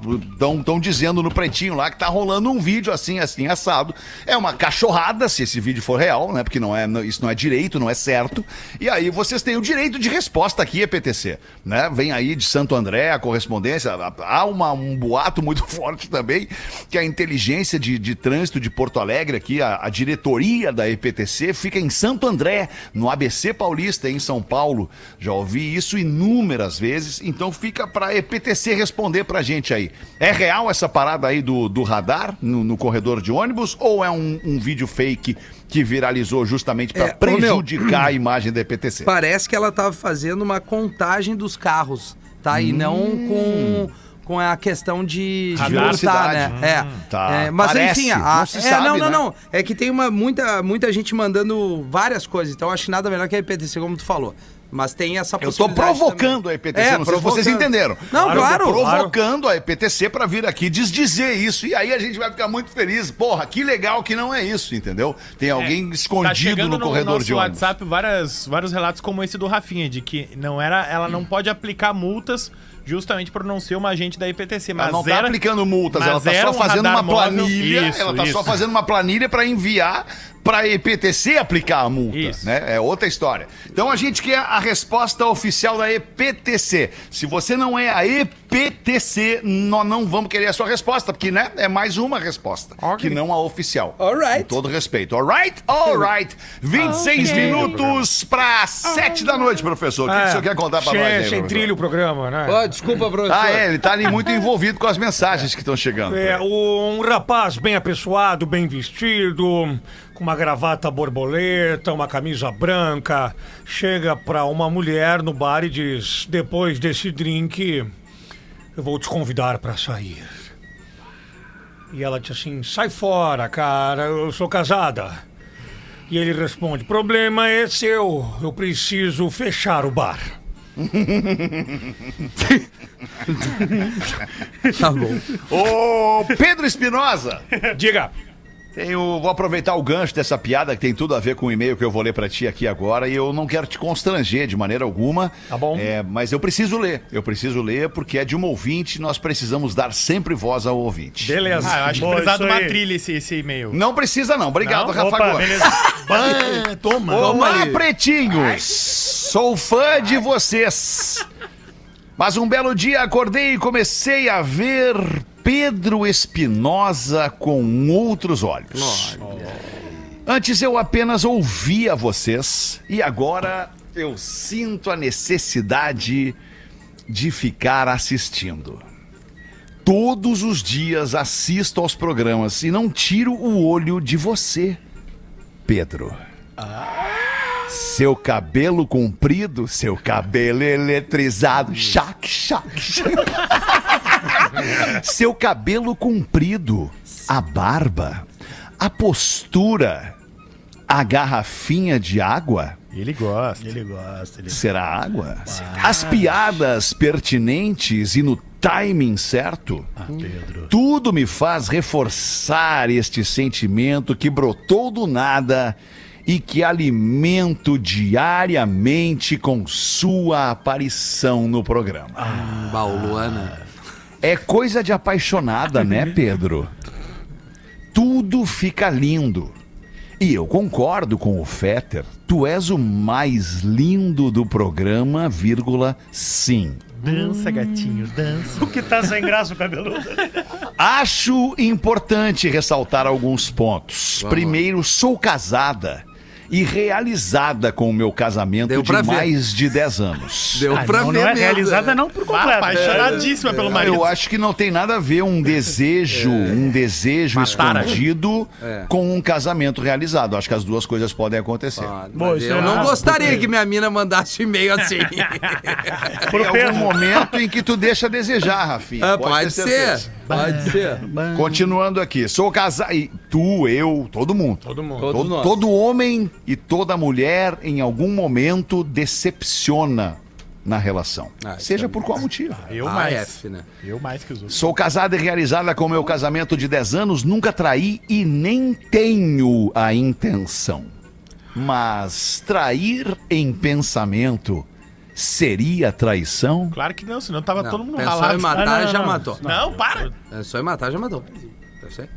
estão dizendo no pretinho lá que tá rolando um vídeo assim, assim, assado. É uma cachorrada, se esse vídeo for real, né? Porque não é, não- isso não é direito, não é certo. E aí vocês têm o direito de resposta aqui, EPTC, né? Vem aí de Santo André a correspondência. Há uma- um boato muito forte também que a inteligência de, de trânsito de Porto Alegre aqui, a, a diretoria da EPTC fica em Santo André, no ABC Paulista, em São Paulo. Já ouvi isso inúmeras vezes, então fica pra EPTC responder pra gente aí. É real essa parada aí do, do radar no, no corredor de ônibus ou é um, um vídeo fake que viralizou justamente pra É, ô, meu, prejudicar a imagem da EPTC? Parece que ela tava fazendo uma contagem dos carros, tá? E não com, com a questão de, de multar, né? Hum, é. tá. É, mas Parece, enfim, a, não se é, sabe, não, não, né? não. É que tem uma, muita, muita gente mandando várias coisas, então acho nada melhor que a EPTC, como tu falou. Mas tem essa Eu tô possibilidade provocando também. a EPTC, É, não sei se vocês provocando. entenderam. Não, Eu claro. tô provocando a EPTC pra vir aqui desdizer isso. E aí a gente vai ficar muito feliz. Porra, que legal que não é isso, entendeu? Tem alguém Tá escondido chegando no corredor nosso de ônibus. WhatsApp várias, vários relatos como esse do Rafinha, de que não era, ela não pode aplicar multas justamente por não ser uma agente da IPTC. Mas Ela não tá era- aplicando multas, ela tá era só um fazendo uma planilha. Isso, ela tá só fazendo uma planilha pra enviar pra EPTC aplicar a multa, Isso. né? É outra história. Então a gente quer a resposta oficial da EPTC. Se você não é a EPTC, nós não vamos querer a sua resposta, porque né, é mais uma resposta, que não a oficial. Alright. Com todo respeito. Alright? Alright. 26 minutos pra 7 da noite, professor. O que, que o senhor quer contar pra sem, nós aí, É, trilho o programa, né? Ó, desculpa, professor. Ah, é, ele tá ali muito envolvido com as mensagens que estão chegando. É, o- um rapaz bem apessoado, bem vestido, com uma gravata borboleta, uma camisa branca, chega pra uma mulher no bar e diz: Depois desse drink, eu vou te convidar pra sair. E ela diz assim: Sai fora, cara, eu sou casada. E ele responde: Problema é seu, eu preciso fechar o bar. Tá bom. Ô, Pedro Espinosa! Diga. Vou aproveitar o gancho dessa piada que tem tudo a ver com o e-mail que eu vou ler pra ti aqui agora e eu não quero te constranger de maneira alguma. Tá bom. É, mas eu preciso ler. Eu preciso ler porque é de um ouvinte, nós precisamos dar sempre voz ao ouvinte. Beleza. Ah, eu acho que Boa, precisava de uma aí. trilha esse, esse e-mail. Não precisa não. Obrigado, Não? Rafa Opa, Gomes. beleza. Ah, toma. Olá, pretinhos! Sou fã de vocês. Mas um belo dia acordei e comecei a ver Pedro Espinosa com outros olhos. Antes eu apenas ouvia vocês e agora eu sinto a necessidade de ficar assistindo. Todos os dias assisto aos programas e não tiro o olho de você, Pedro. Seu cabelo comprido, seu cabelo eletrizado, chac, chac, chac. Seu cabelo comprido, a barba, a postura, a garrafinha de água. Ele gosta. Ele gosta. Ele... Será água? As piadas pertinentes e no timing certo. Ah, Pedro. Tudo me faz reforçar este sentimento que brotou do nada e que alimento diariamente com sua aparição no programa. Bauluana. É coisa de apaixonada, né, Pedro? Tudo fica lindo. E eu concordo com o Fetter. Tu és o mais lindo do programa, vírgula, sim. Dança, gatinho, dança. O que tá sem graça o cabeludo? Acho importante ressaltar alguns pontos. Vamos. Primeiro, sou casada e realizada com o meu casamento Deu de pra ver. mais de 10 anos. Deu Ah, pra não, ver não é mesmo, realizada não por completo. apaixonadíssima pelo marido. Eu acho que não tem nada a ver um desejo, um desejo Matara. escondido É. com um casamento realizado. Acho que as duas coisas podem acontecer. Ah, Bom, mas isso eu é não gostaria que minha mina mandasse um e-mail assim. Pro Tem algum momento em que tu deixa a desejar, Rafinha. Ah, pode pode ser. Pode ser. Continuando aqui, sou casado. Tu, eu, todo mundo. Todo mundo. Todo, todo homem e toda mulher, em algum momento, decepciona na relação. Ah, Seja é por qual motivo. Eu Ah, mais. F, né? Eu mais que os outros. Sou casada e realizada com meu casamento de 10 anos, nunca traí e nem tenho a intenção. Mas trair em pensamento seria traição? Claro que não, senão tava Não, todo mundo ralado. em matar, Ah, não, já não, matou. Não, para. É só em matar, já matou. Eu sei.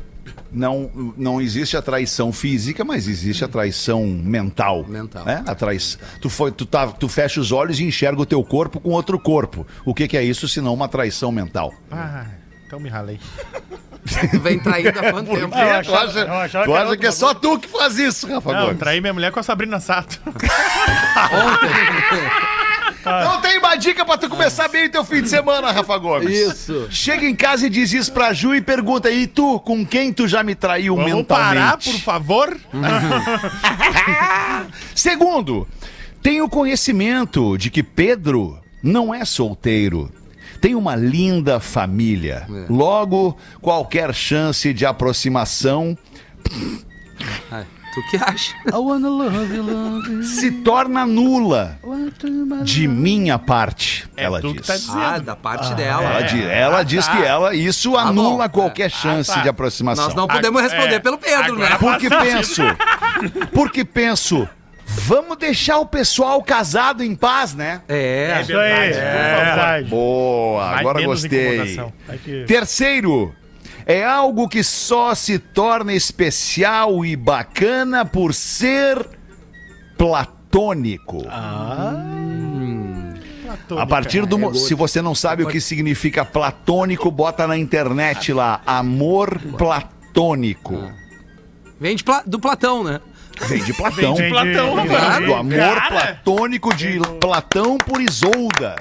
Não, não existe a traição física, mas existe a traição mental. Mental. né? A trai... tu, foi, tu, tá, tu fecha os olhos e enxerga o teu corpo com outro corpo. O que, que é isso senão uma traição mental? Ah, então me ralei. Tu vem traindo há quanto tempo? Ah, eu tu achava- acha, eu achava tu que acha que é só tu que faz isso, Rafa Não, Gomes? traí minha mulher com a Sabrina Sato. Não tem uma dica pra tu começar bem o teu fim de semana, Rafa Gomes. Isso. Chega em casa e diz isso pra Ju e pergunta: e tu, com quem tu já me traiu Vamos mentalmente? parar, por favor? Segundo, tenho conhecimento de que Pedro não é solteiro. Tem uma linda família. É. Logo, qualquer chance de aproximação Ai, tu que acha? se torna nula de minha parte, É ela tu diz. que tá dizendo. Ah, da parte dela. Ela, diz, ela diz que ela isso anula bom. qualquer chance tá. de aproximação. Nós não podemos Ah, responder é. pelo Pedro, né? Agora- Porque penso, porque penso, vamos deixar o pessoal casado em paz, né? É. Aí, Verdade, é por favor. verdade. Boa, agora gostei. Terceiro, é algo que só se torna especial e bacana por ser platônico. A partir do mo- se você não sabe o que significa platônico, bota na internet lá amor platônico. Vem de Pla- do Platão, né? Vem de Platão. Vem de Platão, Vem de- rapaz. do amor Cara. platônico de Platão por Isolda.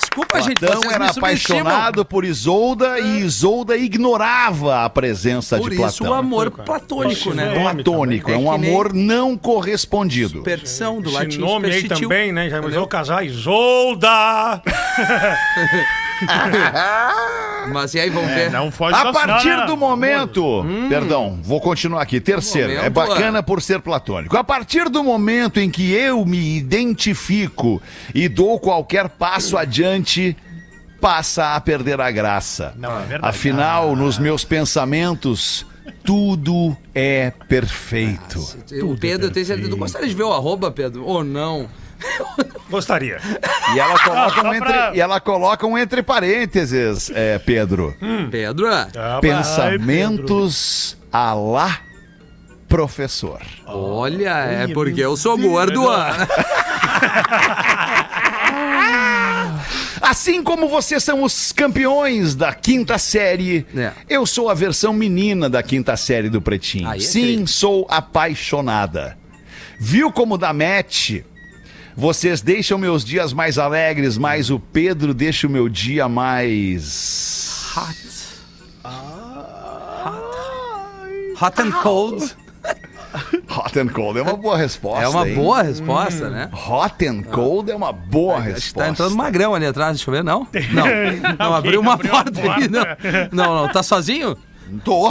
Desculpa, gente, Platão vocês era apaixonado por Isolda e Isolda ignorava a presença Por de isso Platão. o amor platônico, né? Platônico, é, um É amor não correspondido. Superstição do latim Esse nome aí também, né? Já imaginou casar Isolda! Mas e aí, vamos É, ver. não foge A partir do momento. Perdão, vou continuar aqui. Terceiro, Momento, é bacana por ser platônico. A partir do momento em que eu me identifico e dou qualquer passo adiante, passa a perder a graça. Não, é verdade. Afinal, nos meus pensamentos, tudo é perfeito. O Pedro, eu tenho certeza. Tu gostaria de ver o arroba, Pedro? Ou não? Gostaria. E ela coloca, só um, entre, pra- e ela coloca um entre parênteses, é, Pedro. Pedro? Ah, Pensamentos a lá professor. Olha, é porque eu sou gordo. ah. Assim como vocês são os campeões da quinta série, É. eu sou a versão menina da quinta série do Pretinho. Aí é Sim, sou apaixonada. Viu como dá match? Vocês deixam meus dias mais alegres, mas o Pedro deixa o meu dia mais. Hot and cold. Hot and cold é uma boa resposta. É uma hein? boa resposta, né? Hot and cold é uma boa Acho que resposta. tá entrando magrão ali atrás, deixa eu ver, não? Não, não, abriu uma abriu uma porta ali, não. Não, não, tá sozinho? Tô.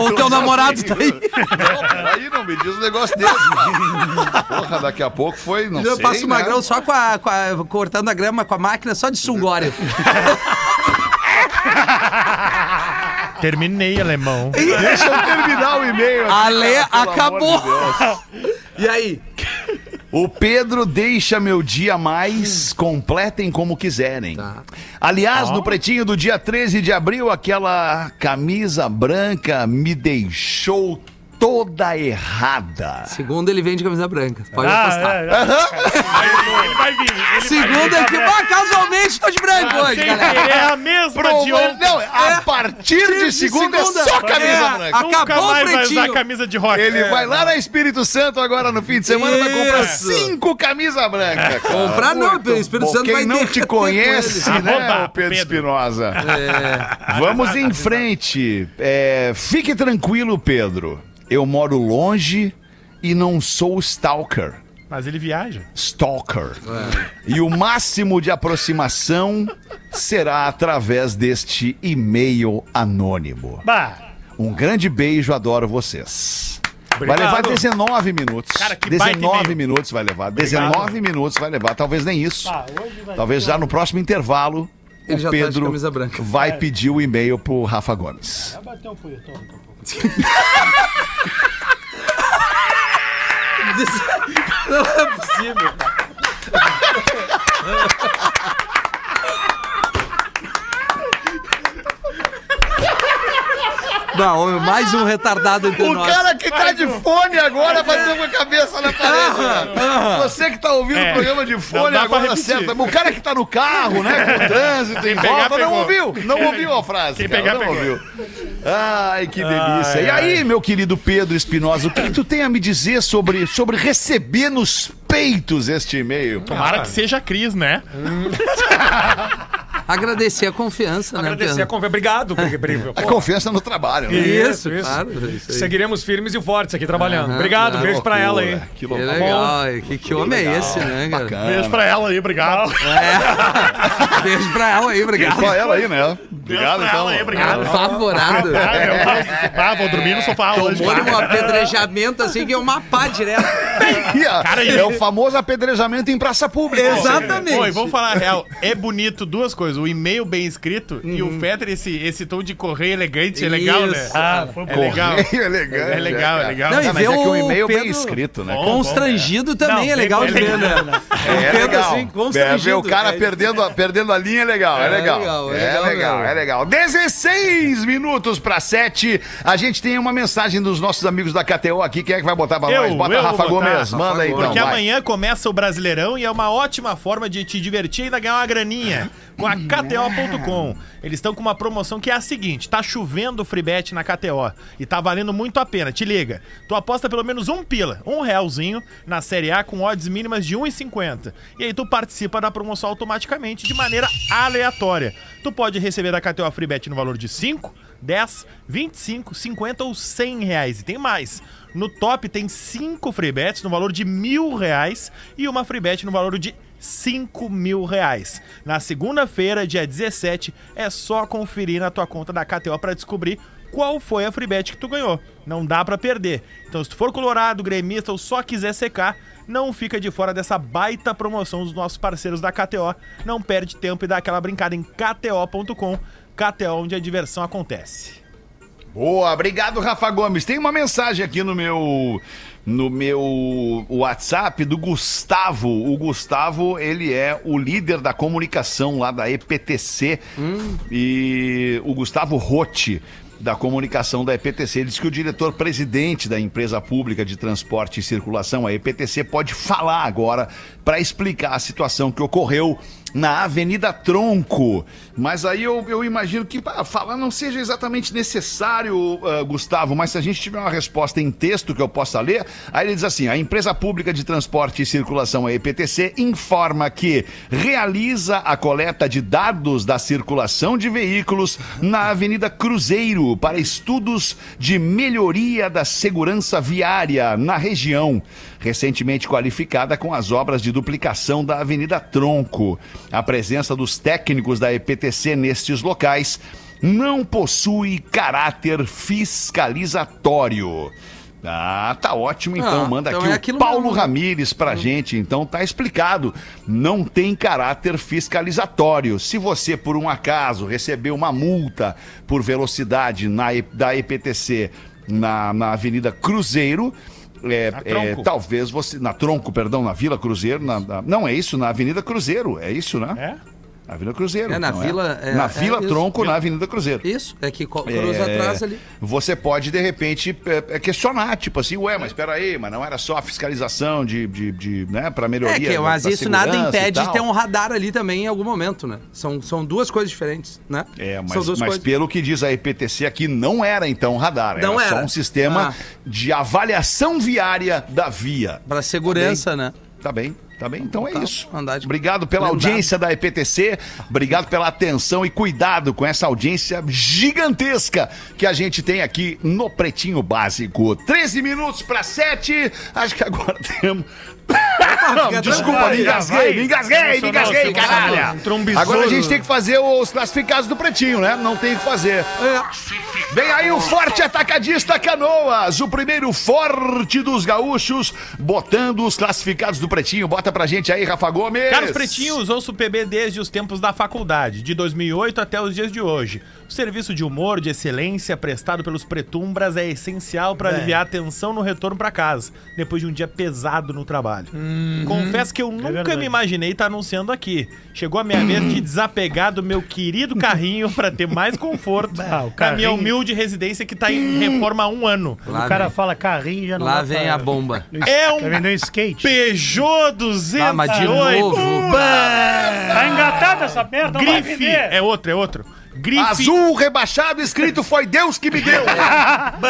Ou o teu namorado tá aí? Não, peraí, não me diz um negócio desse. Porra, daqui a pouco foi, não eu sei, passo o né? magrão só com a, com a- cortando a grama com a máquina só de sungória. Terminei, alemão. Deixa eu terminar o e-mail. Ale acabou. de. E aí? O Pedro deixa meu dia mais. Completem como quiserem. Tá. Aliás, no pretinho do dia 13 de abril, aquela camisa branca me deixou toda errada. Segundo ele vem de camisa branca. Pode Ah, apostar. é, é. Ele vai vir. Ele vai Segundo é que, tá ah, casualmente tô de branco hoje, galera. querer, é a mesma Pro- de ontem. Não, a partir de de segunda, é segunda. só camisa É, branca. a- Nunca Acabou o mais vai pretinho. usar camisa de rock. Ele vai lá na Espírito Santo agora no fim de semana vai comprar Isso. cinco camisas brancas. Comprar não, Muito o Espírito bom. Santo Quem vai não te conhece, ele. né, Arroba o Pedro Pedro. Espinosa? É. Vamos em frente. É, fique tranquilo, Pedro. Eu moro longe e não sou stalker. Mas ele viaja. Stalker. E o máximo de aproximação será através deste e-mail anônimo. Bah, Um grande beijo, adoro vocês. Vai Obrigado. levar 19 minutos. Cara, que baita 19 e-mail. minutos vai levar. 19 minutos vai levar. Talvez nem isso. vai Talvez já no próximo intervalo. Ele o já tá de Pedro camisa branca. vai pedir o e-mail pro Rafa Gomes. Vai bater um punhetão daqui a pouco. Não é possível. Homem, mais um retardado entre O nós. cara que tá de fone agora bateu com a cabeça na parede. cara. Você que tá ouvindo É. o programa de fone agora acerta. O cara que tá no carro, né, com o trânsito em pegar, volta, não ouviu. Não ouviu a frase. Quem cara, pegar, não pegou. ouviu. Ai, que delícia. E aí, meu querido Pedro Espinosa, o que, que tu tem a me dizer sobre, sobre receber nos peitos este e-mail? Tomara que seja a Cris, né? Agradecer a confiança, né, Agradecer a conversa. Obrigado. porque- porque- A confiança no trabalho, né? Isso, Isso, isso. claro. Isso aí. Seguiremos firmes e fortes aqui trabalhando. Aham, Obrigado, claro. beijo pra ela aí. Que Que legal. Que, que homem é esse, né, cara? Bacana. Beijo pra ela aí, obrigado. É. Beijo pra ela aí, obrigado. Só ela aí, né? Obrigado, então. aí, obrigado. Apavorado. Ah, meu Deus. Ah, vou dormir no sofá hoje. Tomou um apedrejamento assim que é uma pá direto. Ó, é o famoso apedrejamento em praça pública. Exatamente. Oi, vamos falar a real. É bonito duas coisas. O e-mail bem escrito e o Fetter, esse, esse tom de correio elegante, é legal, né? Isso. Ah, foi É legal. Correio elegante. É legal, é cara. legal. Não, e Ah, mas ver é que um o e-mail bem Pedro escrito, né? Constrangido também Não, é legal de bem ver, né? É Pedro, legal. assim, É, constrangido. ver o cara É. perdendo, a- perdendo a linha é legal, é, É legal. legal, é É legal legal, mesmo. É legal. 16 minutos pra 7. A gente tem uma mensagem dos nossos amigos da KTO aqui. Quem é que vai botar pra Eu, nós? Bota eu Rafa. Gomes. Manda aí então. Porque vai. amanhã começa o Brasileirão e é uma ótima forma de te divertir e ainda ganhar uma graninha com a KTO.com. Eles estão com uma promoção que é a seguinte: tá chovendo free bet na KTO e tá valendo muito a pena. Te liga. Tu aposta pelo menos um pila, um realzinho na Série A com odds mínimas de 1,50. E aí tu participa da promoção automaticamente de maneira aleatória. Tu pode receber da KTO free bet no valor de 5, 10, 25, 50 ou 100 reais. E tem mais. No top tem 5 free bets no valor de mil reais e uma free bet no valor de 5 mil reais. Na segunda-feira, dia 17, é só conferir na tua conta da KTO para descobrir qual foi a free bet que tu ganhou. Não dá pra perder. Então, se tu for colorado, gremista ou só quiser secar, não fica de fora dessa baita promoção dos nossos parceiros da KTO. Não perde tempo e dá aquela brincada em kto.com. KTO, onde a diversão acontece. Boa, obrigado, Rafa Gomes. Tem uma mensagem aqui no meu no meu WhatsApp do Gustavo. O Gustavo, ele é o líder da comunicação lá da EPTC. E o Gustavo Rotti da comunicação da EPTC. Ele diz que o diretor-presidente da empresa pública de transporte e circulação, a EPTC, pode falar agora para explicar a situação que ocorreu na Avenida Tronco. Mas aí eu, eu imagino que pá, falar não seja exatamente necessário, ah, Gustavo, mas se a gente tiver uma resposta em texto que eu possa ler, aí ele diz assim: a empresa pública de transporte e circulação, a EPTC, informa que realiza a coleta de dados da circulação de veículos na Avenida Cruzeiro para estudos de melhoria da segurança viária na região, recentemente qualificada com as obras de duplicação da Avenida Tronco. A presença dos técnicos da EPTC nestes locais não possui caráter fiscalizatório. Ah, tá ótimo. Então Ah, manda então aqui é o Paulo mesmo. Ramires pra gente. Então tá explicado. Não tem caráter fiscalizatório. Se você, por um acaso, recebeu uma multa por velocidade na, da EPTC na, na Avenida Cruzeiro. É, é, talvez você. Na Tronco, perdão, na Vila Cruzeiro. na- na- não, é isso, na Avenida Cruzeiro. É isso, né? É? Avenida Cruzeiro. É, na não Vila, é- na é Vila isso. Tronco, na Avenida Cruzeiro. Isso, é que co- cruza É, atrás ali. Você pode, de repente, é, é, questionar, tipo assim, ué, mas peraí, mas não era só a fiscalização de, de, de né, pra melhoria. É que, da- mas da isso nada impede de ter um radar ali também em algum momento, né? São, são duas coisas diferentes, né? É, são mas, mas coisas. pelo que diz a EPTC aqui, não era então radar, Não era, só era. um sistema Ah. de avaliação viária da via. Pra segurança, né? Tá bem, tá bem, então é Tá, isso. de- Obrigado pela audiência da EPTC, obrigado pela atenção e cuidado com essa audiência gigantesca que a gente tem aqui no Pretinho Básico. 13 minutos para 7, acho que agora temos... Não, desculpa, me engasguei, me engasguei, me engasguei, caralho. Agora a gente tem que fazer os classificados do Pretinho, né? Não tem o que fazer. Vem aí o Forte Atacadista Canoas, o primeiro forte dos gaúchos, botando os classificados do Pretinho. Bota pra gente aí, Rafa Gomes. Caros pretinhos, ouço o PB desde os tempos da faculdade, de 2008 até os dias de hoje. O serviço de humor de excelência prestado pelos pretumbras é essencial para aliviar a tensão no retorno para casa, depois de um dia pesado no trabalho. Confesso que eu nunca verdade. me imaginei estar anunciando aqui. Chegou a minha vez de desapegar do meu querido carrinho para ter mais conforto Ah, o na minha humilde residência que tá em reforma há um ano. Lá o cara vem, fala carrinho já não lá vem pra- a bomba. É um skate. Peugeot 208. Ah, mas de novo. Tá engatado essa merda, não vai Grife. É outro, é outro. Grife Azul rebaixado, escrito foi Deus que me deu.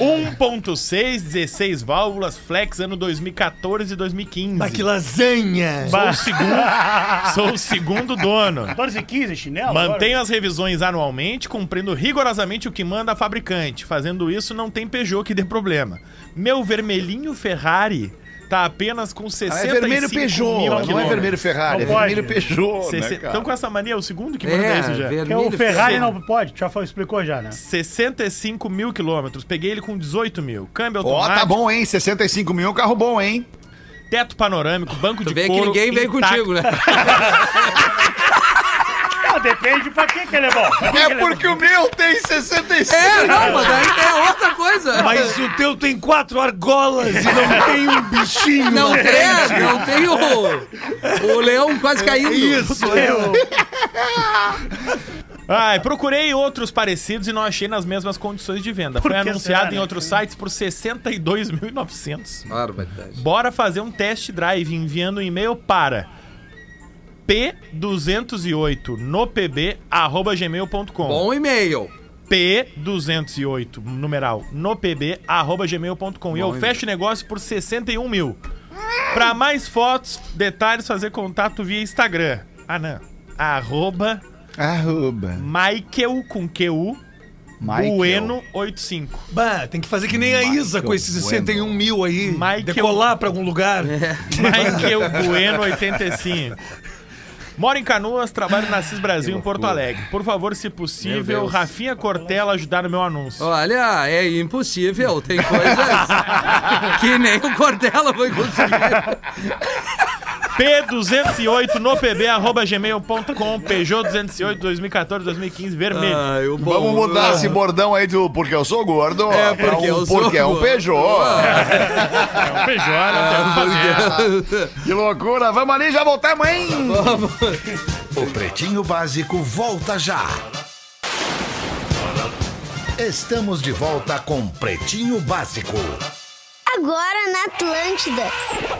1.6, 16 válvulas, flex ano 2014 e 2015. Mas que lasanha! Sou o segundo, sou o segundo dono. 14 e 15, chinelo. Mantenho as revisões anualmente, cumprindo rigorosamente o que manda a fabricante. Fazendo isso, não tem Peugeot que dê problema. Meu vermelhinho Ferrari tá apenas com Ah, 65 é vermelho Peugeot, mil não é quilômetros. vermelho Ferrari, é Não pode. vermelho Peugeot, Sesse- né, cara? Então com essa mania, é o segundo que manda É, isso já. Porque vermelho. o Ferrari não pode, já foi, explicou já, né? 65 mil quilômetros. Peguei ele com 18 mil. Câmbio Ó, automático. tá bom, hein? 65 mil, carro bom, hein? Teto panorâmico, banco Tu de vê que couro. ninguém veio intacto. contigo, né? Depende pra que que ele é bom. É ele porque o meu tem 65. É, não, mas aí é outra coisa. Mas o teu tem quatro argolas e não tem um bichinho. Não tem, não tem o, o leão quase caindo. Isso, Eu- Ai, procurei outros parecidos e não achei nas mesmas condições de venda. Foi anunciado será, em né? outros sites por 62.900. Barbaridade. Bora fazer um test drive enviando um e-mail para p208 no pb arroba gmail.com Bom e-mail. p208 numeral no pb arroba gmail.com e eu fecho o negócio por 61 mil. Para mais fotos, detalhes, fazer contato via Instagram. Ah, não. Arroba Arroba. Michael com QU Michael. Bueno 85. Bah, tem que fazer que nem a Isa com esses 61 mil aí. Michael- Decolar pra algum lugar. Michael Bueno 85. Moro em Canoas, trabalho na CIS Brasil em Porto Alegre. Por favor, se possível, Rafinha Cortella ajudar no meu anúncio. Olha, é impossível. Tem coisas que nem o Cordela foi conseguir. P208 no pb arroba gmail.com Peugeot 208 2014 2015 vermelho. Ai, o bom- Vamos mudar esse bordão aí do porque eu sou gordo É, pra porque um eu sou porque é um gordo. Peugeot. É um Peugeot, não tem o que fazer. Que loucura. Vamos ali, já voltamos, hein? O Pretinho Básico volta já. Estamos de volta com Pretinho Básico. Agora na Atlântida.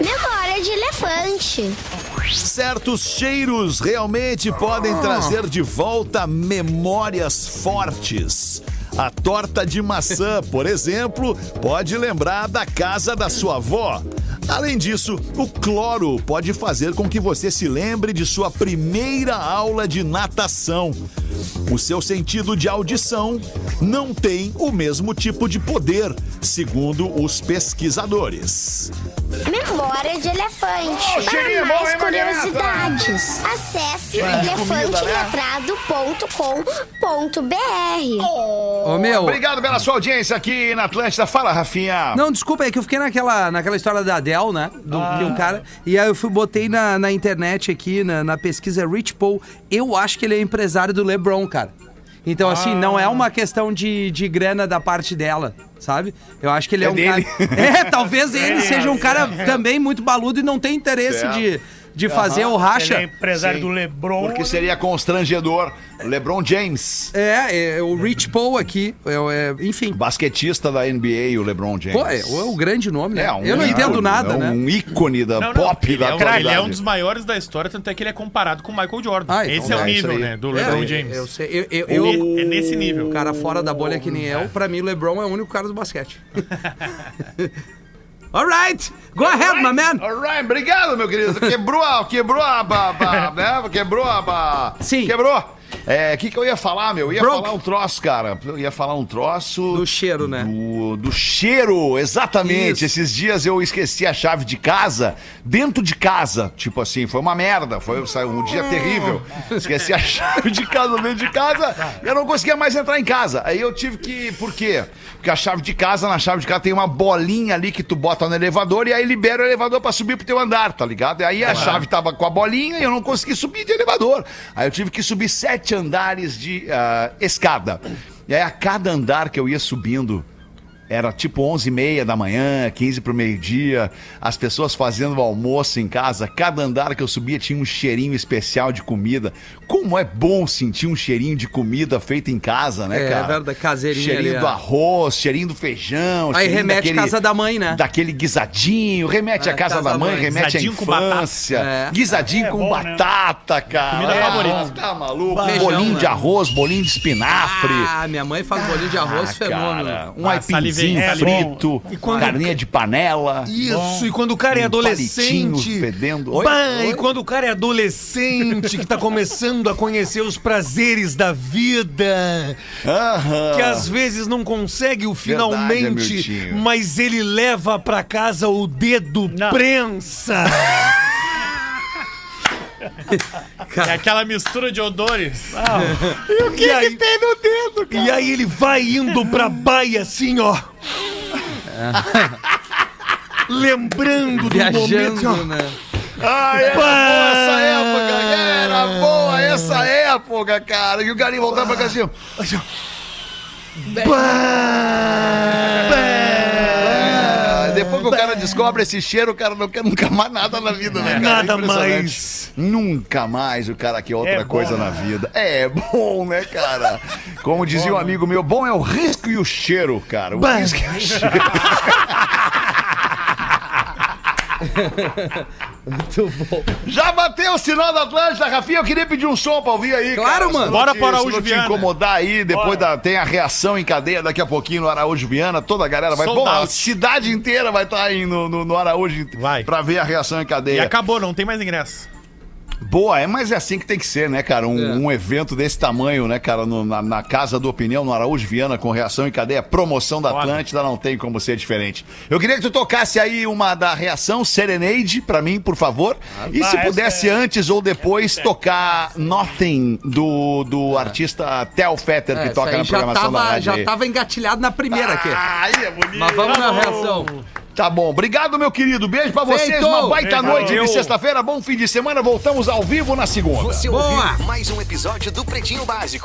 Memória de elefante. Certos cheiros realmente podem trazer de volta memórias fortes. A torta de maçã, por exemplo, pode lembrar da casa da sua avó. Além disso, o cloro pode fazer com que você se lembre de sua primeira aula de natação. O seu sentido de audição não tem o mesmo tipo de poder, segundo os pesquisadores. Memória de elefante. Oh, Para mais curiosidades, acesse comida, elefanteletrado.com.br. Ô, meu. Obrigado pela sua audiência aqui na Atlântida. Fala, Rafinha. Não, desculpa, é que eu fiquei naquela, naquela história da Adele, né? Do que o cara. E aí eu fui, botei na, na internet aqui, na, na pesquisa Rich Paul. Eu acho que ele é empresário do LeBron, cara. Então, assim, não é uma questão de, de grana da parte dela, sabe? Eu acho que ele é, É um dele. cara. É, talvez ele seja um cara também muito baludo e não tem interesse Certo. de, de fazer o Ele racha. é empresário Sim, do Lebron. Porque seria constrangedor. LeBron James, É, é, o Rich Paul aqui, é, é, enfim. basquetista da NBA, o LeBron James. Pô, é, é o grande nome, né? É, um eu não ícone, entendo nada, é né? Um ícone da Não, não, pop ele da é, um, ele é um dos maiores da história, tanto é que ele é comparado com o Michael Jordan. Ah, então Esse é, é o nível, né, do LeBron James. Eu sei, eu, eu, eu- É nesse nível. O cara fora da bolha que nem eu, pra mim, o LeBron é o único cara do basquete. Alright, go ahead, my man. Alright, obrigado, meu querido. Quebrou. Quebrou a. ba- ba- né? Quebrou a. ba- Sim. Quebrou. É, o que, que eu ia falar, meu? Eu ia falar um troço, cara. Eu ia falar um troço. Do cheiro, né? Do, do cheiro, exatamente. Isso. Esses dias eu esqueci a chave de casa dentro de casa. Tipo assim, foi uma merda. Foi saiu um dia terrível. Esqueci a chave de casa dentro de casa e eu não conseguia mais entrar em casa. Aí eu tive que. Por quê? Porque a chave de casa, na chave de casa tem uma bolinha ali que tu bota no elevador e aí libera o elevador pra subir pro teu andar, tá ligado? E aí a chave tava com a bolinha e eu não consegui subir de elevador. Aí eu tive que subir sete andares de ah, escada. E aí a cada andar que eu ia subindo, era tipo 11 e meia da manhã, 15 pro meio-dia, as pessoas fazendo o almoço em casa. Cada andar que eu subia tinha um cheirinho especial de comida. Como é bom sentir um cheirinho de comida feita em casa, né, É, cara? verdade, caseirinho Cheirinho ali, do é. arroz, cheirinho do feijão. Aí cheirinho remete casa da mãe, né? Daquele guisadinho, remete É, à casa, casa da mãe, mãe. remete à Guisadinho com infância. É. Guisadinho É com bom, né? batata, cara. Comida É, favorita. Tá maluco? Feijão, bolinho né? de arroz, bolinho de espinafre. Ah, minha mãe faz bolinho de arroz, Ah, fenômeno. cara, um Ah. É frito, E quando- carninha de panela. Isso, e quando o cara é Um adolescente. Bah, Oi? E quando o cara é adolescente, que tá começando a conhecer os prazeres da vida, Aham. que às vezes não consegue o finalmente, Hamiltinho. mas ele leva pra casa o dedo Não. prensa. É aquela mistura de odores. e aí, tem no dedo, E aí ele vai indo pra baia assim, ó. Lembrando do momento. Viajando, ó. né? Ai, era boa essa época, era boa essa época, cara. E o garim voltava pra casa assim. assim, Depois que o cara descobre esse cheiro, o cara não quer nunca mais nada na vida, né? cara? Nada mais. Nunca mais o cara quer outra É bom, coisa na vida. É bom, né, cara? Como dizia um amigo meu, bom é o risco e o cheiro, cara. O risco e o cheiro. Muito bom. Já bateu o sinal da Atlântida, Rafinha. Eu queria pedir um som pra ouvir aí. Claro, cara, mano. Bora te- pro se Araújo não te Viana. incomodar aí, depois Bora. da, tem a reação em cadeia daqui a pouquinho no Araújo Viana. Toda a galera vai. Sold Bom, a cidade inteira vai estar aí no, no, no Araújo Vai. pra ver a reação em E cadeia. acabou, não tem mais ingresso. Boa, é, mas é assim que tem que ser, né, cara? Um, É. um evento desse tamanho, né, cara? no- na, na Casa do Opinião, no Araújo Viana, com reação em cadeia, promoção da. Atlântida, não tem como ser diferente. Eu queria que tu tocasse aí uma da reação, Serenade, pra mim, por favor. e se essa pudesse é- antes ou depois tocar Nothing do, do artista Tel Fetter, que É, toca na programação da tava, rádio. já aí. tava engatilhado na primeira aqui. Aí é bonito. Mas vamos na reação. Tá bom. Obrigado, meu querido. Beijo pra vocês. Feito. Uma baita Beijo. noite de sexta-feira. Bom fim de semana. Voltamos ao vivo na segunda. Você Boa. ouviu mais um episódio do Pretinho Básico.